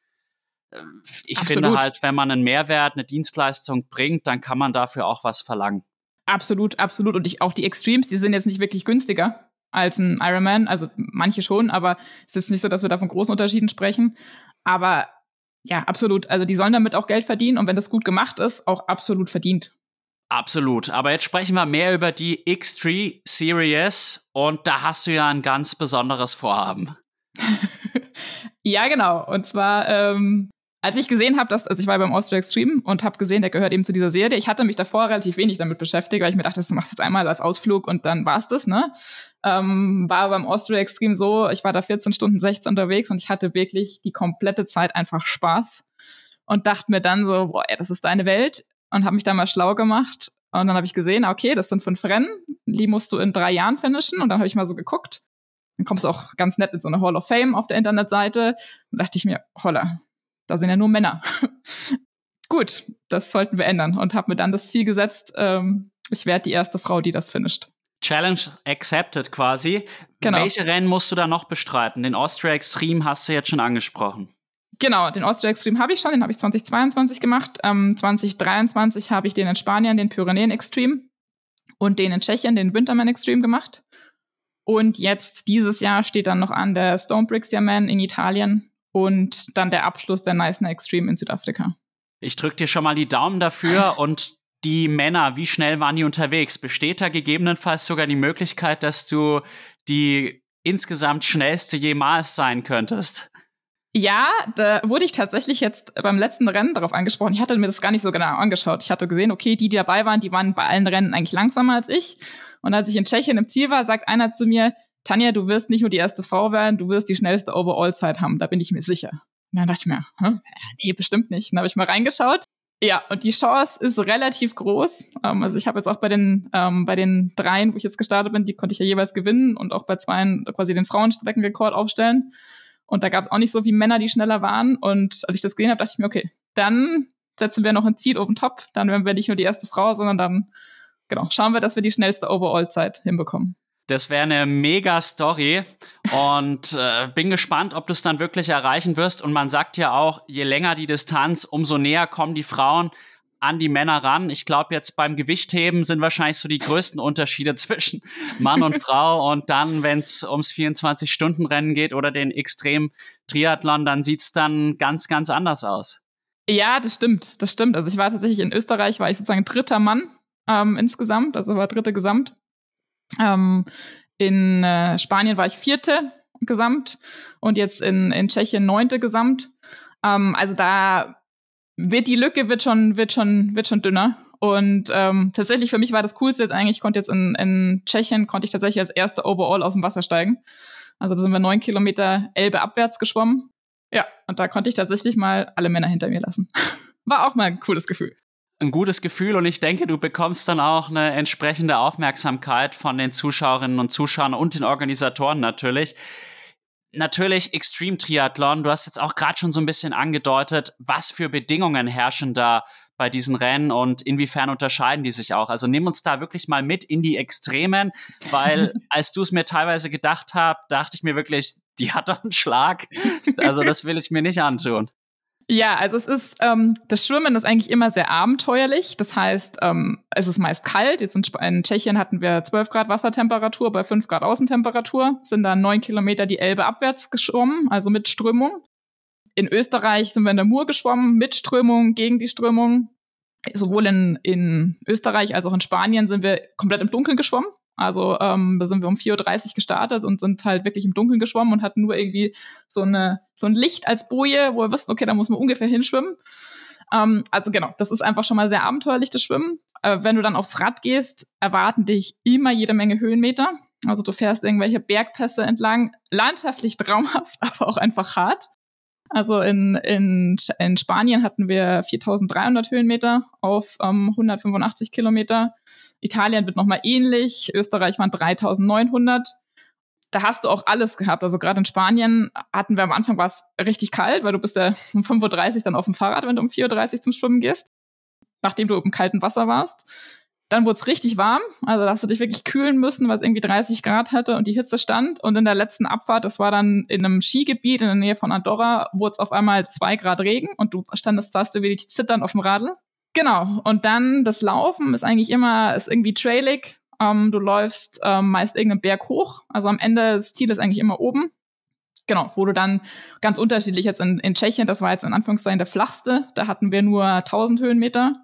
Ich Absolut. finde halt, wenn man einen Mehrwert, eine Dienstleistung bringt, dann kann man dafür auch was verlangen. Absolut, absolut. Und ich, auch die Extremes, die sind jetzt nicht wirklich günstiger als ein Ironman. Also manche schon, aber es ist nicht so, dass wir da von großen Unterschieden sprechen. Aber ja, absolut. Also die sollen damit auch Geld verdienen und wenn das gut gemacht ist, auch absolut verdient. Absolut. Aber jetzt sprechen wir mehr über die X3 Series und da hast du ja ein ganz besonderes Vorhaben. [laughs] ja, genau. Und zwar ähm, als ich gesehen habe, dass, also ich war beim Austria Extreme und habe gesehen, der gehört eben zu dieser Serie. Ich hatte mich davor relativ wenig damit beschäftigt, weil ich mir dachte, das machst du jetzt einmal als Ausflug und dann war's das, ne? Ähm, war beim Austria Extreme so, ich war da 14 Stunden 16 unterwegs und ich hatte wirklich die komplette Zeit einfach Spaß und dachte mir dann so, boah, ey, das ist deine Welt und habe mich da mal schlau gemacht und dann habe ich gesehen, okay, das sind fünf Rennen, die musst du in drei Jahren finishen und dann habe ich mal so geguckt. Dann kommst du auch ganz nett in so eine Hall of Fame auf der Internetseite und dachte ich mir, holla, da sind ja nur Männer. [laughs] Gut, das sollten wir ändern und habe mir dann das Ziel gesetzt, ähm, ich werde die erste Frau, die das finisht. Challenge accepted quasi. Genau. Welche Rennen musst du da noch bestreiten? Den Austria Extreme hast du jetzt schon angesprochen. Genau, den Austria Extreme habe ich schon, den habe ich 2022 gemacht. Ähm, 2023 habe ich den in Spanien, den Pyrenäen Extreme und den in Tschechien, den Winterman Extreme gemacht. Und jetzt dieses Jahr steht dann noch an der Stone Bricks Man in Italien und dann der Abschluss der Neisner Extreme in Südafrika. Ich drücke dir schon mal die Daumen dafür und die Männer, wie schnell waren die unterwegs? Besteht da gegebenenfalls sogar die Möglichkeit, dass du die insgesamt schnellste jemals sein könntest? Ja, da wurde ich tatsächlich jetzt beim letzten Rennen darauf angesprochen. Ich hatte mir das gar nicht so genau angeschaut. Ich hatte gesehen, okay, die, die dabei waren, die waren bei allen Rennen eigentlich langsamer als ich. Und als ich in Tschechien im Ziel war, sagt einer zu mir, Tanja, du wirst nicht nur die erste Frau werden, du wirst die schnellste Overall-Zeit haben, da bin ich mir sicher. Und dann dachte ich mir, Hä? nee, bestimmt nicht. Dann habe ich mal reingeschaut. Ja, und die Chance ist relativ groß. Ähm, also ich habe jetzt auch bei den ähm, bei den dreien, wo ich jetzt gestartet bin, die konnte ich ja jeweils gewinnen und auch bei zweien quasi den Frauenstreckenrekord aufstellen. Und da gab es auch nicht so viele Männer, die schneller waren. Und als ich das gesehen habe, dachte ich mir, okay, dann setzen wir noch ein Ziel oben top. Dann werden wir nicht nur die erste Frau, sondern dann genau schauen wir, dass wir die schnellste Overall-Zeit hinbekommen. Das wäre eine mega Story und äh, bin gespannt, ob du es dann wirklich erreichen wirst. Und man sagt ja auch, je länger die Distanz, umso näher kommen die Frauen an die Männer ran. Ich glaube, jetzt beim Gewichtheben sind wahrscheinlich so die größten Unterschiede [laughs] zwischen Mann und Frau. Und dann, wenn es ums 24-Stunden-Rennen geht oder den Extrem-Triathlon, dann sieht's dann ganz, ganz anders aus. Ja, das stimmt. Das stimmt. Also ich war tatsächlich in Österreich, war ich sozusagen dritter Mann ähm, insgesamt, also war dritte Gesamt. Ähm, in äh, Spanien war ich vierte gesamt und jetzt in, in Tschechien neunte gesamt. Ähm, also da wird die Lücke wird schon, wird schon, wird schon dünner. Und ähm, tatsächlich für mich war das Coolste jetzt eigentlich, ich konnte jetzt in, in Tschechien, konnte ich tatsächlich als erste Overall aus dem Wasser steigen. Also da sind wir neun Kilometer Elbe abwärts geschwommen. Ja, und da konnte ich tatsächlich mal alle Männer hinter mir lassen. [laughs] War auch mal ein cooles Gefühl. Ein gutes Gefühl und ich denke, du bekommst dann auch eine entsprechende Aufmerksamkeit von den Zuschauerinnen und Zuschauern und den Organisatoren natürlich. Natürlich Extreme Triathlon. Du hast jetzt auch gerade schon so ein bisschen angedeutet, was für Bedingungen herrschen da bei diesen Rennen und inwiefern unterscheiden die sich auch? Also nimm uns da wirklich mal mit in die Extremen, weil [laughs] als du es mir teilweise gedacht hast, dachte ich mir wirklich, die hat doch einen Schlag. Also das will ich mir nicht antun. Ja, also es ist, ähm, das Schwimmen ist eigentlich immer sehr abenteuerlich. Das heißt, ähm, es ist meist kalt. Jetzt in, in, Tschechien hatten wir 12 Grad Wassertemperatur bei 5 Grad Außentemperatur, sind dann 9 Kilometer die Elbe abwärts geschwommen, also mit Strömung. In Österreich sind wir in der Mur geschwommen, mit Strömung, gegen die Strömung. Sowohl in, in Österreich als auch in Spanien sind wir komplett im Dunkeln geschwommen. Also ähm, da sind wir um 4.30 Uhr gestartet und sind halt wirklich im Dunkeln geschwommen und hatten nur irgendwie so, eine, so ein Licht als Boje, wo wir wussten, okay, da muss man ungefähr hinschwimmen. Ähm, also genau, das ist einfach schon mal sehr abenteuerlich, das Schwimmen. Äh, wenn du dann aufs Rad gehst, erwarten dich immer jede Menge Höhenmeter. Also du fährst irgendwelche Bergpässe entlang, landschaftlich traumhaft, [laughs] aber auch einfach hart. Also in, in, in Spanien hatten wir 4300 Höhenmeter auf ähm, 185 Kilometer. Italien wird nochmal ähnlich. Österreich waren 3900. Da hast du auch alles gehabt. Also gerade in Spanien hatten wir am Anfang war es richtig kalt, weil du bist ja um 5.30 Uhr dann auf dem Fahrrad, wenn du um 4.30 Uhr zum Schwimmen gehst, nachdem du im kalten Wasser warst. Dann wurde es richtig warm, also da hast du dich wirklich kühlen müssen, weil es irgendwie 30 Grad hatte und die Hitze stand. Und in der letzten Abfahrt, das war dann in einem Skigebiet in der Nähe von Andorra, wurde es auf einmal zwei Grad Regen und du standest, da hast du wirklich zittern auf dem Radl. Genau. Und dann das Laufen ist eigentlich immer, ist irgendwie trailig. Ähm, du läufst ähm, meist irgendeinen Berg hoch. Also am Ende, das Ziel ist eigentlich immer oben. Genau, wo du dann ganz unterschiedlich jetzt in, in Tschechien, das war jetzt in Anführungszeichen der flachste, da hatten wir nur 1000 Höhenmeter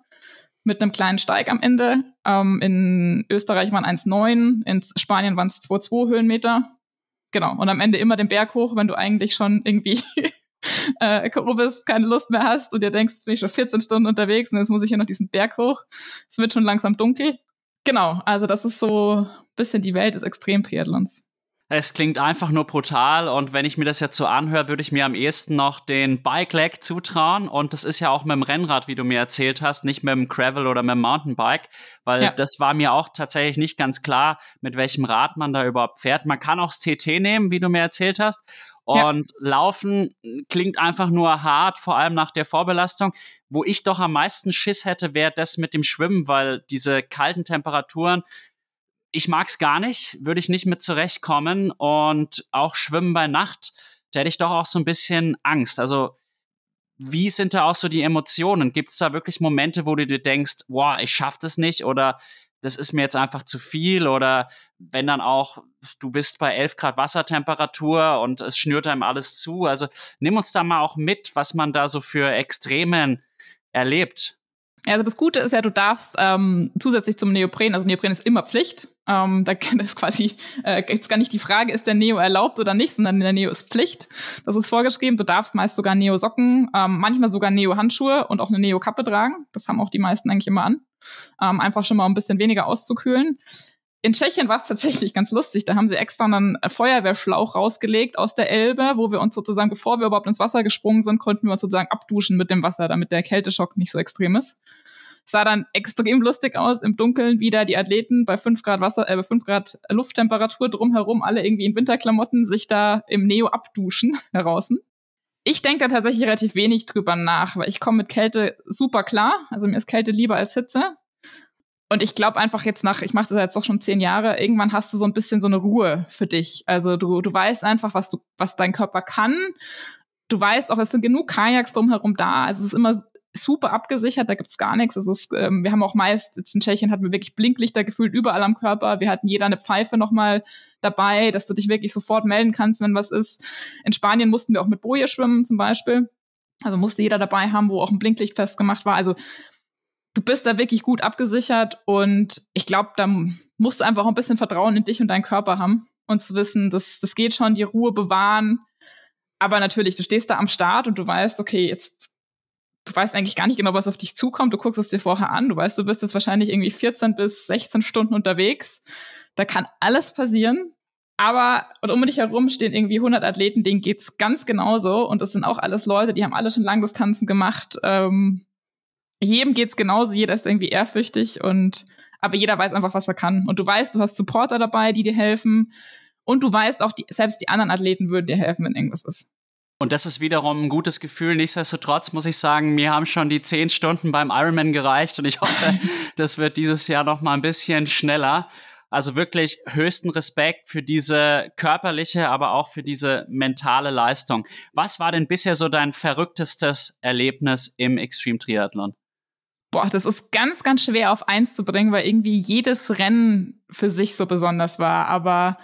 mit einem kleinen Steig am Ende. Ähm, in Österreich waren 1,9, in Spanien waren es 2,2 Höhenmeter. Genau, und am Ende immer den Berg hoch, wenn du eigentlich schon irgendwie [laughs] äh, K.O. bist, keine Lust mehr hast und dir denkst, jetzt bin ich schon 14 Stunden unterwegs und jetzt muss ich hier noch diesen Berg hoch. Es wird schon langsam dunkel. Genau, also das ist so ein bisschen die Welt des Extremtriathlons. Es klingt einfach nur brutal und wenn ich mir das jetzt so anhöre, würde ich mir am ehesten noch den Bike Leg zutrauen und das ist ja auch mit dem Rennrad, wie du mir erzählt hast, nicht mit dem Gravel oder mit dem Mountainbike, weil ja. das war mir auch tatsächlich nicht ganz klar, mit welchem Rad man da überhaupt fährt. Man kann auch das TT nehmen, wie du mir erzählt hast und ja. Laufen klingt einfach nur hart, vor allem nach der Vorbelastung. Wo ich doch am meisten Schiss hätte, wäre das mit dem Schwimmen, weil diese kalten Temperaturen, ich mag's gar nicht, würde ich nicht mit zurechtkommen. Und auch Schwimmen bei Nacht, da hätte ich doch auch so ein bisschen Angst. Also, wie sind da auch so die Emotionen? Gibt es da wirklich Momente, wo du dir denkst, boah, ich schaff das nicht? Oder das ist mir jetzt einfach zu viel oder wenn dann auch, du bist bei 11 Grad Wassertemperatur und es schnürt einem alles zu. Also nimm uns da mal auch mit, was man da so für Extremen erlebt. Also das Gute ist ja, du darfst ähm, zusätzlich zum Neopren, also Neopren ist immer Pflicht. Ähm, da ist quasi äh, jetzt gar nicht die Frage, ist der Neo erlaubt oder nicht, sondern der Neo ist Pflicht. Das ist vorgeschrieben. Du darfst meist sogar Neo-Socken, ähm, manchmal sogar Neo-Handschuhe und auch eine Neo-Kappe tragen. Das haben auch die meisten eigentlich immer an. Ähm, einfach schon mal ein bisschen weniger auszukühlen. In Tschechien war es tatsächlich ganz lustig. Da haben sie extra einen Feuerwehrschlauch rausgelegt aus der Elbe, wo wir uns sozusagen, bevor wir überhaupt ins Wasser gesprungen sind, konnten wir uns sozusagen abduschen mit dem Wasser, damit der Kälteschock nicht so extrem ist. Sah dann extrem lustig aus, im Dunkeln wieder die Athleten bei 5 Grad Wasser, äh, bei 5 Grad Lufttemperatur drumherum, alle irgendwie in Winterklamotten, sich da im Neo abduschen [laughs] draußen. Ich denke da tatsächlich relativ wenig drüber nach, weil ich komme mit Kälte super klar. Also mir ist Kälte lieber als Hitze. Und ich glaube einfach jetzt nach, ich mache das jetzt doch schon zehn Jahre, irgendwann hast du so ein bisschen so eine Ruhe für dich. Also du, du weißt einfach, was du, was dein Körper kann. Du weißt auch, es sind genug Kajaks drumherum da. Also es ist immer super abgesichert, da gibt's gar nichts. Also es, ähm, wir haben auch meist, jetzt in Tschechien hatten wir wirklich Blinklichter gefühlt überall am Körper. Wir hatten jeder eine Pfeife nochmal dabei, dass du dich wirklich sofort melden kannst, wenn was ist. In Spanien mussten wir auch mit Boje schwimmen zum Beispiel. Also musste jeder dabei haben, wo auch ein Blinklicht festgemacht war. Also du bist da wirklich gut abgesichert und ich glaube, da musst du einfach ein bisschen Vertrauen in dich und deinen Körper haben und zu wissen, das, das geht schon, die Ruhe bewahren. Aber natürlich, du stehst da am Start und du weißt, okay, jetzt, du weißt eigentlich gar nicht genau, was auf dich zukommt. Du guckst es dir vorher an. Du weißt, du bist jetzt wahrscheinlich irgendwie 14 bis 16 Stunden unterwegs. Da kann alles passieren. Aber um dich herum stehen irgendwie 100 Athleten, denen geht's ganz genauso. Und das sind auch alles Leute, die haben alle schon Langdistanzen gemacht. Ähm, jedem geht's genauso, jeder ist irgendwie ehrfürchtig und aber jeder weiß einfach, was er kann. Und du weißt, du hast Supporter dabei, die dir helfen. Und du weißt auch, die, selbst die anderen Athleten würden dir helfen, wenn irgendwas ist. Und das ist wiederum ein gutes Gefühl. Nichtsdestotrotz muss ich sagen, mir haben schon die zehn Stunden beim Ironman gereicht und ich hoffe, [laughs] das wird dieses Jahr noch mal ein bisschen schneller. Also wirklich höchsten Respekt für diese körperliche, aber auch für diese mentale Leistung. Was war denn bisher so dein verrücktestes Erlebnis im Extreme Triathlon? Boah, das ist ganz, ganz schwer auf eins zu bringen, weil irgendwie jedes Rennen für sich so besonders war. Aber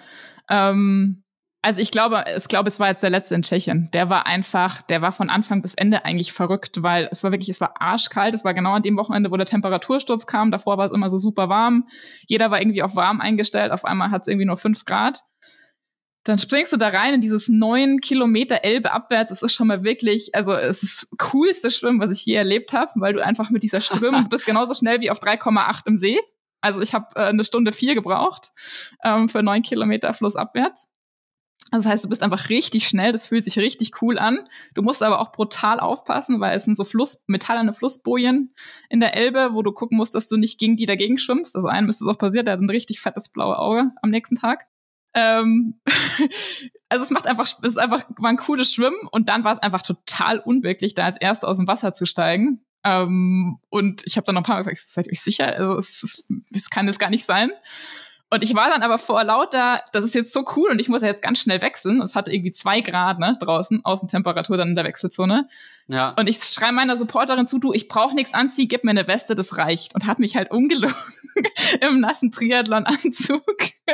ähm, also ich glaube, ich glaube, es war jetzt der letzte in Tschechien. Der war einfach, der war von Anfang bis Ende eigentlich verrückt, weil es war wirklich, es war arschkalt. Es war genau an dem Wochenende, wo der Temperatursturz kam. Davor war es immer so super warm. Jeder war irgendwie auf warm eingestellt. Auf einmal hat es irgendwie nur fünf Grad. Dann springst du da rein in dieses neun Kilometer Elbe abwärts. Es ist schon mal wirklich, also es ist das coolste Schwimmen, was ich je erlebt habe, weil du einfach mit dieser Strömung, bist genauso schnell wie auf 3,8 im See. Also ich habe äh, eine Stunde vier gebraucht ähm, für neun Kilometer flussabwärts. Also das heißt, du bist einfach richtig schnell, das fühlt sich richtig cool an. Du musst aber auch brutal aufpassen, weil es sind so Fluss, metallerne Flussbojen in der Elbe, wo du gucken musst, dass du nicht gegen die dagegen schwimmst. Also einem ist es auch passiert, der hat ein richtig fettes blaue Auge am nächsten Tag. Ähm, also es macht einfach, es ist einfach war ein cooles Schwimmen und dann war es einfach total unwirklich, da als Erster aus dem Wasser zu steigen. Ähm, und ich habe dann noch ein paar Mal gefragt, seid ihr euch sicher? Also es, es kann es gar nicht sein. Und ich war dann aber vor lauter, das ist jetzt so cool und ich muss ja jetzt ganz schnell wechseln. Es hatte irgendwie zwei Grad ne, draußen, Außentemperatur dann in der Wechselzone. Ja. Und ich schreibe meiner Supporterin zu, du, ich brauche nichts anziehen, gib mir eine Weste, das reicht. Und hat mich halt ungelogen [laughs] im nassen Triathlon-Anzug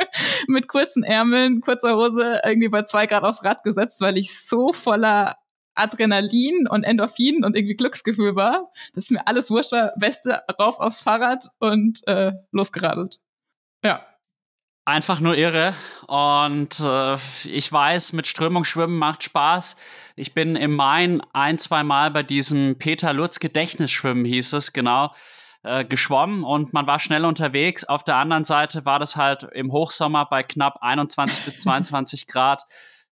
[laughs] mit kurzen Ärmeln, kurzer Hose irgendwie bei zwei Grad aufs Rad gesetzt, weil ich so voller Adrenalin und Endorphin und irgendwie Glücksgefühl war, dass mir alles wurscht war, Weste rauf aufs Fahrrad und äh, losgeradelt. Ja, Einfach nur irre. Und äh, ich weiß, mit Strömung schwimmen macht Spaß. Ich bin im Main ein, zwei Mal bei diesem Peter Lutz Gedächtnisschwimmen, hieß es, genau, äh, geschwommen und man war schnell unterwegs. Auf der anderen Seite war das halt im Hochsommer bei knapp 21 bis 22 [laughs] Grad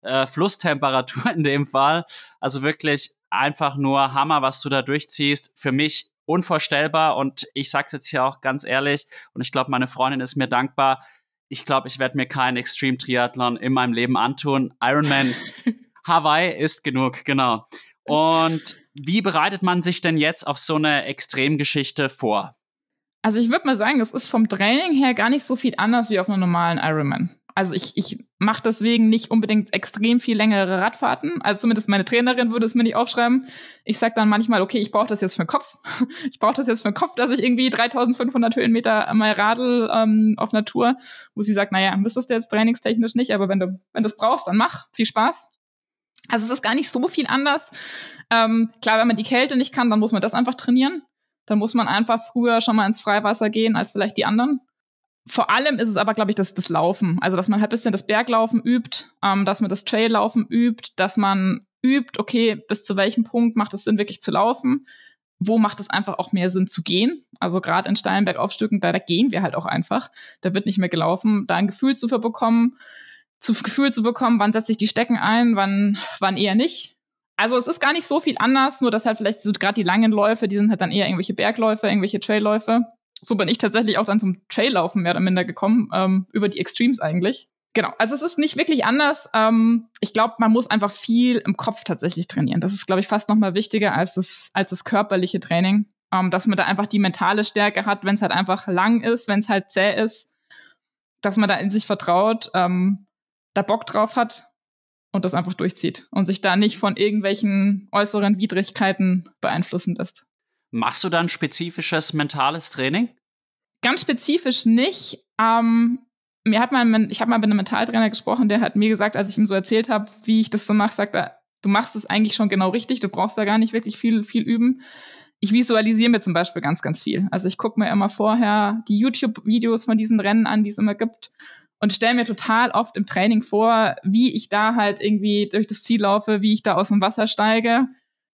äh, Flusstemperatur in dem Fall. Also wirklich einfach nur Hammer, was du da durchziehst. Für mich unvorstellbar und ich sag's jetzt hier auch ganz ehrlich und ich glaube, meine Freundin ist mir dankbar ich glaube, ich werde mir keinen Extreme Triathlon in meinem Leben antun. Ironman [laughs] Hawaii ist genug, genau. Und wie bereitet man sich denn jetzt auf so eine Extremgeschichte vor? Also ich würde mal sagen, es ist vom Training her gar nicht so viel anders wie auf einem normalen Ironman. Also ich, ich mache deswegen nicht unbedingt extrem viel längere Radfahrten. Also zumindest meine Trainerin würde es mir nicht aufschreiben. Ich sage dann manchmal, okay, ich brauche das jetzt für den Kopf. [laughs] Ich brauche das jetzt für den Kopf, dass ich irgendwie 3500 Höhenmeter mal radel ähm, auf Natur, wo sie sagt, naja, müsstest du jetzt trainingstechnisch nicht, aber wenn du, wenn du es brauchst, dann mach. Viel Spaß. Also es ist gar nicht so viel anders. Ähm, klar, wenn man die Kälte nicht kann, dann muss man das einfach trainieren. Dann muss man einfach früher schon mal ins Freiwasser gehen als vielleicht die anderen vor allem ist es aber, glaube ich, das, das Laufen. Also, dass man halt bisschen das Berglaufen übt, ähm, dass man das Traillaufen übt, dass man übt, okay, bis zu welchem Punkt macht es Sinn, wirklich zu laufen? Wo macht es einfach auch mehr Sinn zu gehen? Also gerade in steilen Bergaufstücken, da, da gehen wir halt auch einfach. Da wird nicht mehr gelaufen. Da ein Gefühl zu bekommen, zu Gefühl zu bekommen, wann setze ich die Stecken ein, wann, wann eher nicht. Also es ist gar nicht so viel anders, nur dass halt vielleicht so gerade die langen Läufe, die sind halt dann eher irgendwelche Bergläufe, irgendwelche Trailläufe so bin ich tatsächlich auch dann zum Traillaufen mehr oder minder gekommen, ähm, über die Extremes eigentlich. Genau, also es ist nicht wirklich anders. Ähm, ich glaube, man muss einfach viel im Kopf tatsächlich trainieren. Das ist, glaube ich, fast noch mal wichtiger als das, als das körperliche Training. Ähm, dass man da einfach die mentale Stärke hat, wenn es halt einfach lang ist, wenn es halt zäh ist, dass man da in sich vertraut, ähm, da Bock drauf hat und das einfach durchzieht und sich da nicht von irgendwelchen äußeren Widrigkeiten beeinflussen lässt. Machst du dann spezifisches mentales Training? Ganz spezifisch nicht. Ähm, mir hat mal, ich habe mal mit einem Mentaltrainer gesprochen, der hat mir gesagt, als ich ihm so erzählt habe, wie ich das so mache, sagt er, du machst es eigentlich schon genau richtig, du brauchst da gar nicht wirklich viel, viel üben. Ich visualisiere mir zum Beispiel ganz, ganz viel. Also ich gucke mir immer vorher die YouTube-Videos von diesen Rennen an, die es immer gibt und stelle mir total oft im Training vor, wie ich da halt irgendwie durch das Ziel laufe, wie ich da aus dem Wasser steige.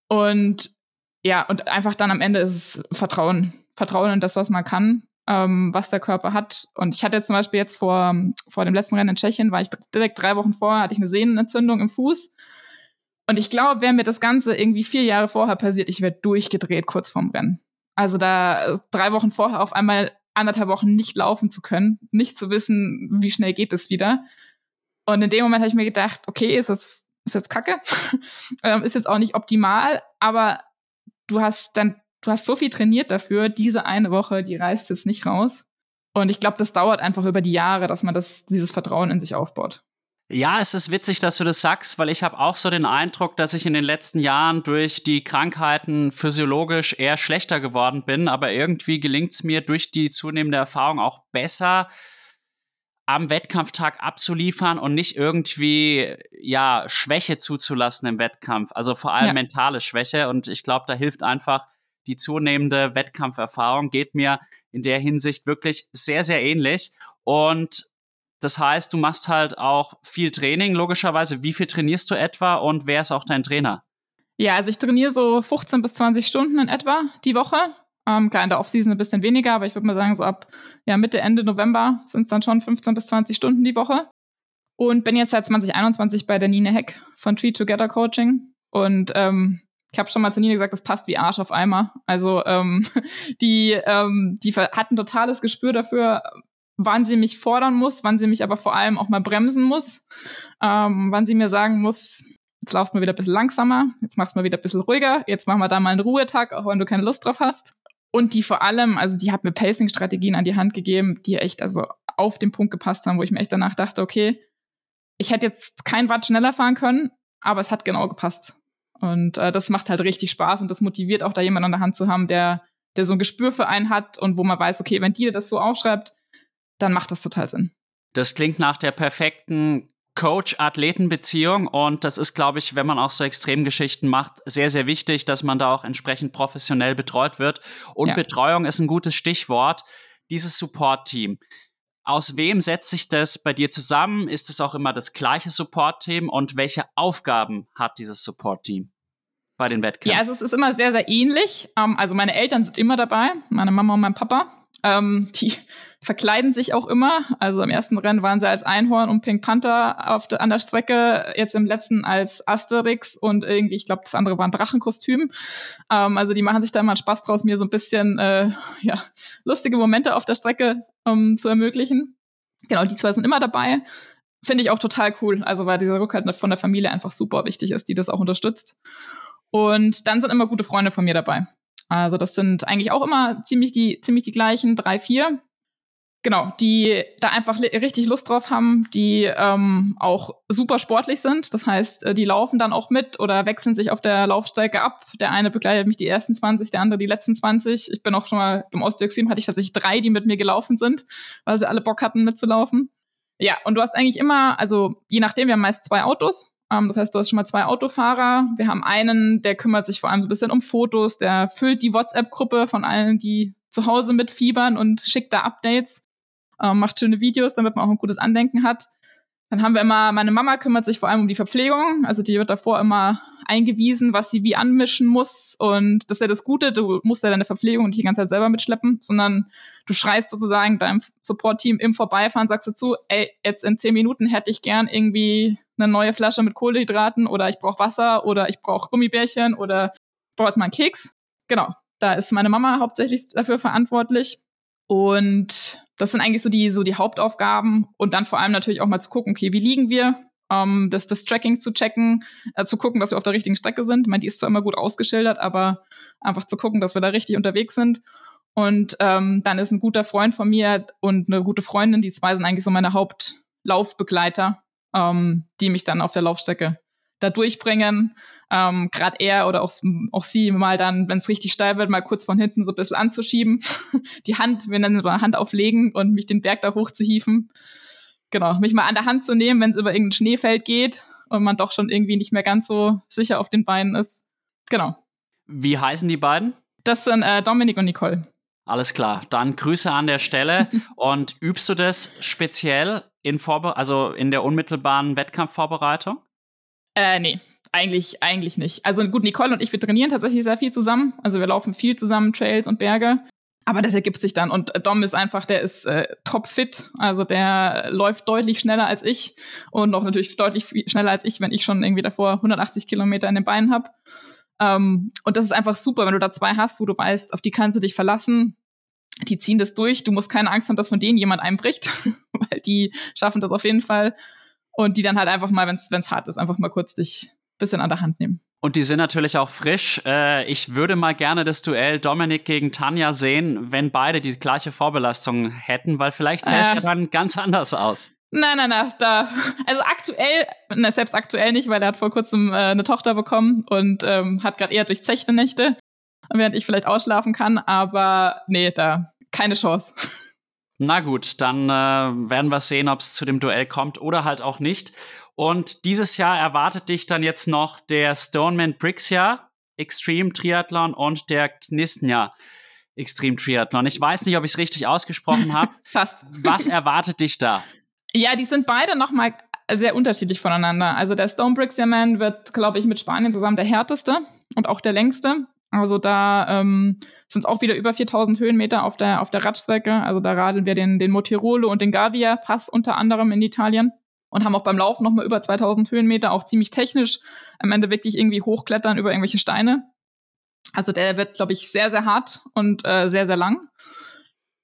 Und ja, und einfach dann am Ende ist es Vertrauen. Vertrauen in das, was man kann, ähm, was der Körper hat. Und ich hatte zum Beispiel jetzt vor, vor dem letzten Rennen in Tschechien, war ich direkt drei Wochen vorher, hatte ich eine Sehnenentzündung im Fuß. Und ich glaube, wäre mir das Ganze irgendwie vier Jahre vorher passiert, ich wäre durchgedreht kurz vorm Rennen. Also da drei Wochen vorher auf einmal anderthalb Wochen nicht laufen zu können, nicht zu wissen, wie schnell geht es wieder. Und in dem Moment habe ich mir gedacht, okay, ist jetzt, ist jetzt kacke, [laughs] ähm, ist jetzt auch nicht optimal, aber du hast dann, du hast so viel trainiert dafür, diese eine Woche, die reißt jetzt nicht raus. Und ich glaube, das dauert einfach über die Jahre, dass man das, dieses Vertrauen in sich aufbaut. Ja, es ist witzig, dass du das sagst, weil ich habe auch so den Eindruck, dass ich in den letzten Jahren durch die Krankheiten physiologisch eher schlechter geworden bin, aber irgendwie gelingt es mir durch die zunehmende Erfahrung auch besser, am Wettkampftag abzuliefern und nicht irgendwie ja Schwäche zuzulassen im Wettkampf, also vor allem ja. mentale Schwäche und ich glaube, da hilft einfach die zunehmende Wettkampferfahrung geht mir in der Hinsicht wirklich sehr sehr ähnlich und das heißt, du machst halt auch viel Training, logischerweise. Wie viel trainierst du etwa und wer ist auch dein Trainer? Ja, also ich trainiere so 15 bis 20 Stunden in etwa die Woche. Ähm, klar, in der Offseason ein bisschen weniger, aber ich würde mal sagen, so ab ja, Mitte, Ende November sind es dann schon 15 bis 20 Stunden die Woche. Und bin jetzt seit 2021 bei der Nina Heck von Tree Together Coaching. Und ähm, ich habe schon mal zu Nina gesagt, das passt wie Arsch auf Eimer. Also ähm, [laughs] die, ähm, die hat ein totales Gespür dafür, wann sie mich fordern muss, wann sie mich aber vor allem auch mal bremsen muss, ähm, wann sie mir sagen muss, jetzt laufst du mal wieder ein bisschen langsamer, jetzt machst du mal wieder ein bisschen ruhiger, jetzt machen wir da mal einen Ruhetag, auch wenn du keine Lust drauf hast. Und die vor allem, also die hat mir Pacing-Strategien an die Hand gegeben, die echt also auf den Punkt gepasst haben, wo ich mir echt danach dachte, okay, ich hätte jetzt kein Watt schneller fahren können, aber es hat genau gepasst. Und äh, das macht halt richtig Spaß und das motiviert auch da jemanden an der Hand zu haben, der, der so ein Gespür für einen hat und wo man weiß, okay, wenn die das so aufschreibt, dann macht das total Sinn. Das klingt nach der perfekten Coach-Athleten-Beziehung und das ist, glaube ich, wenn man auch so Extremgeschichten macht, sehr, sehr wichtig, dass man da auch entsprechend professionell betreut wird. Und ja. Betreuung ist ein gutes Stichwort. Dieses Support-Team. Aus wem setzt sich das bei dir zusammen? Ist es auch immer das gleiche Support-Team und welche Aufgaben hat dieses Support-Team? bei den Wettkämpfen? Ja, also es ist immer sehr, sehr ähnlich. Ähm, also meine Eltern sind immer dabei, meine Mama und mein Papa. Ähm, die [laughs] verkleiden sich auch immer. Also im ersten Rennen waren sie als Einhorn und Pink Panther auf der, an der Strecke, jetzt im letzten als Asterix und irgendwie, ich glaube, das andere war ein Drachenkostüm. Ähm, also die machen sich da mal Spaß draus, mir so ein bisschen äh, ja, lustige Momente auf der Strecke ähm, zu ermöglichen. Genau, die zwei sind immer dabei. Finde ich auch total cool. Also weil dieser Rückhalt von der Familie einfach super wichtig ist, die das auch unterstützt. Und dann sind immer gute Freunde von mir dabei. Also das sind eigentlich auch immer ziemlich die, ziemlich die gleichen, drei, vier. Genau, die da einfach richtig Lust drauf haben, die ähm, auch super sportlich sind. Das heißt, äh, die laufen dann auch mit oder wechseln sich auf der Laufstrecke ab. Der eine begleitet mich die ersten 20, der andere die letzten 20. Ich bin auch schon mal im Ostdexim hatte ich tatsächlich drei, die mit mir gelaufen sind, weil sie alle Bock hatten mitzulaufen. Ja, und du hast eigentlich immer, also je nachdem, wir haben meist zwei Autos. Ähm, das heißt, du hast schon mal zwei Autofahrer. Wir haben einen, der kümmert sich vor allem so ein bisschen um Fotos, der füllt die WhatsApp-Gruppe von allen, die zu Hause mitfiebern und schickt da Updates, ähm, macht schöne Videos, damit man auch ein gutes Andenken hat. Dann haben wir immer, meine Mama kümmert sich vor allem um die Verpflegung. Also die wird davor immer eingewiesen, was sie wie anmischen muss. Und das ist ja das Gute, du musst ja deine Verpflegung nicht die ganze Zeit selber mitschleppen, sondern du schreist sozusagen deinem Support-Team im Vorbeifahren, sagst dazu, ey, jetzt in zehn Minuten hätte ich gern irgendwie eine neue Flasche mit Kohlehydraten oder ich brauche Wasser oder ich brauche Gummibärchen oder ich brauche jetzt mal einen Keks. Genau, da ist meine Mama hauptsächlich dafür verantwortlich. Und das sind eigentlich so die, so die Hauptaufgaben. Und dann vor allem natürlich auch mal zu gucken, okay, wie liegen wir? Ähm, das, das Tracking zu checken, äh, zu gucken, dass wir auf der richtigen Strecke sind. Ich meine, die ist zwar immer gut ausgeschildert, aber einfach zu gucken, dass wir da richtig unterwegs sind. Und ähm, dann ist ein guter Freund von mir und eine gute Freundin, die zwei sind eigentlich so meine Hauptlaufbegleiter, ähm, die mich dann auf der Laufstrecke da durchbringen. Ähm, Gerade er oder auch, auch sie mal dann, wenn es richtig steil wird, mal kurz von hinten so ein bisschen anzuschieben. [laughs] Die Hand, nennen es mal Hand auflegen und mich den Berg da hochzuhieven. Genau, mich mal an der Hand zu nehmen, wenn es über irgendein Schneefeld geht und man doch schon irgendwie nicht mehr ganz so sicher auf den Beinen ist. Genau. Wie heißen die beiden? Das sind äh, Dominik und Nicole. Alles klar, dann Grüße an der Stelle. [laughs] und übst du das speziell in Vorbe also in der unmittelbaren Wettkampfvorbereitung? Äh, nee, eigentlich, eigentlich nicht. Also gut, Nicole und ich, wir trainieren tatsächlich sehr viel zusammen. Also wir laufen viel zusammen, Trails und Berge. Aber das ergibt sich dann. Und Dom ist einfach, der ist äh, topfit. Also der läuft deutlich schneller als ich und noch natürlich deutlich schneller als ich, wenn ich schon irgendwie davor 180 Kilometer in den Beinen habe. Ähm, und das ist einfach super, wenn du da zwei hast, wo du weißt, auf die kannst du dich verlassen. Die ziehen das durch. Du musst keine Angst haben, dass von denen jemand einbricht, [laughs] weil die schaffen das auf jeden Fall. Und die dann halt einfach mal, wenn es hart ist, einfach mal kurz dich ein bisschen an der Hand nehmen. Und die sind natürlich auch frisch. Äh, ich würde mal gerne das Duell Dominik gegen Tanja sehen, wenn beide die gleiche Vorbelastung hätten, weil vielleicht sähe es äh. ja dann ganz anders aus. Nein, nein, nein, da. Also aktuell, ne, selbst aktuell nicht, weil er hat vor kurzem äh, eine Tochter bekommen und ähm, hat gerade eher durchzechte Nächte, während ich vielleicht ausschlafen kann, aber nee, da keine Chance. Na gut, dann äh, werden wir sehen, ob es zu dem Duell kommt oder halt auch nicht. Und dieses Jahr erwartet dich dann jetzt noch der Stoneman Brixia Extreme Triathlon und der Knistnia Extreme Triathlon. Ich weiß nicht, ob ich es richtig ausgesprochen habe. [laughs] Fast. Was erwartet dich da? Ja, die sind beide nochmal sehr unterschiedlich voneinander. Also der Stone Brixia Man wird, glaube ich, mit Spanien zusammen der härteste und auch der längste. Also da ähm, sind es auch wieder über 4000 Höhenmeter auf der, auf der Radstrecke. Also da radeln wir den, den Motirolo und den Gavia Pass unter anderem in Italien und haben auch beim Laufen nochmal über 2000 Höhenmeter, auch ziemlich technisch, am Ende wirklich irgendwie hochklettern über irgendwelche Steine. Also der wird, glaube ich, sehr, sehr hart und äh, sehr, sehr lang.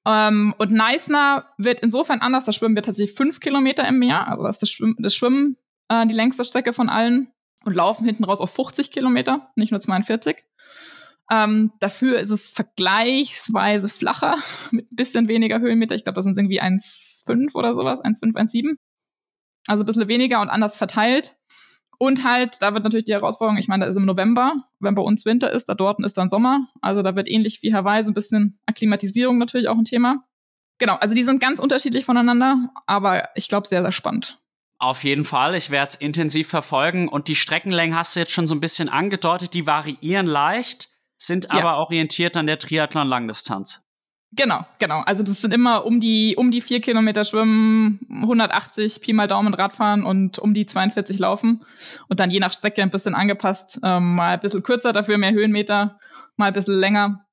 Ähm, und Neisner wird insofern anders, da schwimmen wir tatsächlich fünf Kilometer im Meer, also das ist das, Schwimmen, das Schwimmen äh, die längste Strecke von allen und laufen hinten raus auf 50 Kilometer, nicht nur 42. Ähm, dafür ist es vergleichsweise flacher, [laughs] mit ein bisschen weniger Höhenmeter. Ich glaube, das sind irgendwie 1,5 oder sowas, 1,5, 1,7. Also ein bisschen weniger und anders verteilt. Und halt, da wird natürlich die Herausforderung, ich meine, da ist im November, wenn bei uns Winter ist, da dort ist dann Sommer. Also da wird ähnlich wie Hawaii so ein bisschen Akklimatisierung natürlich auch ein Thema. Genau, also die sind ganz unterschiedlich voneinander, aber ich glaube sehr, sehr spannend. Auf jeden Fall, ich werde es intensiv verfolgen und die Streckenlängen hast du jetzt schon so ein bisschen angedeutet, die variieren leicht, sind ja. aber orientiert an der Triathlon-Langdistanz. Genau, genau. Also das sind immer um die um die vier Kilometer Schwimmen, 180 Pi mal Daumen Radfahren und um die 42 Laufen und dann je nach Strecke ein bisschen angepasst, ähm, mal ein bisschen kürzer, dafür mehr Höhenmeter, mal ein bisschen länger,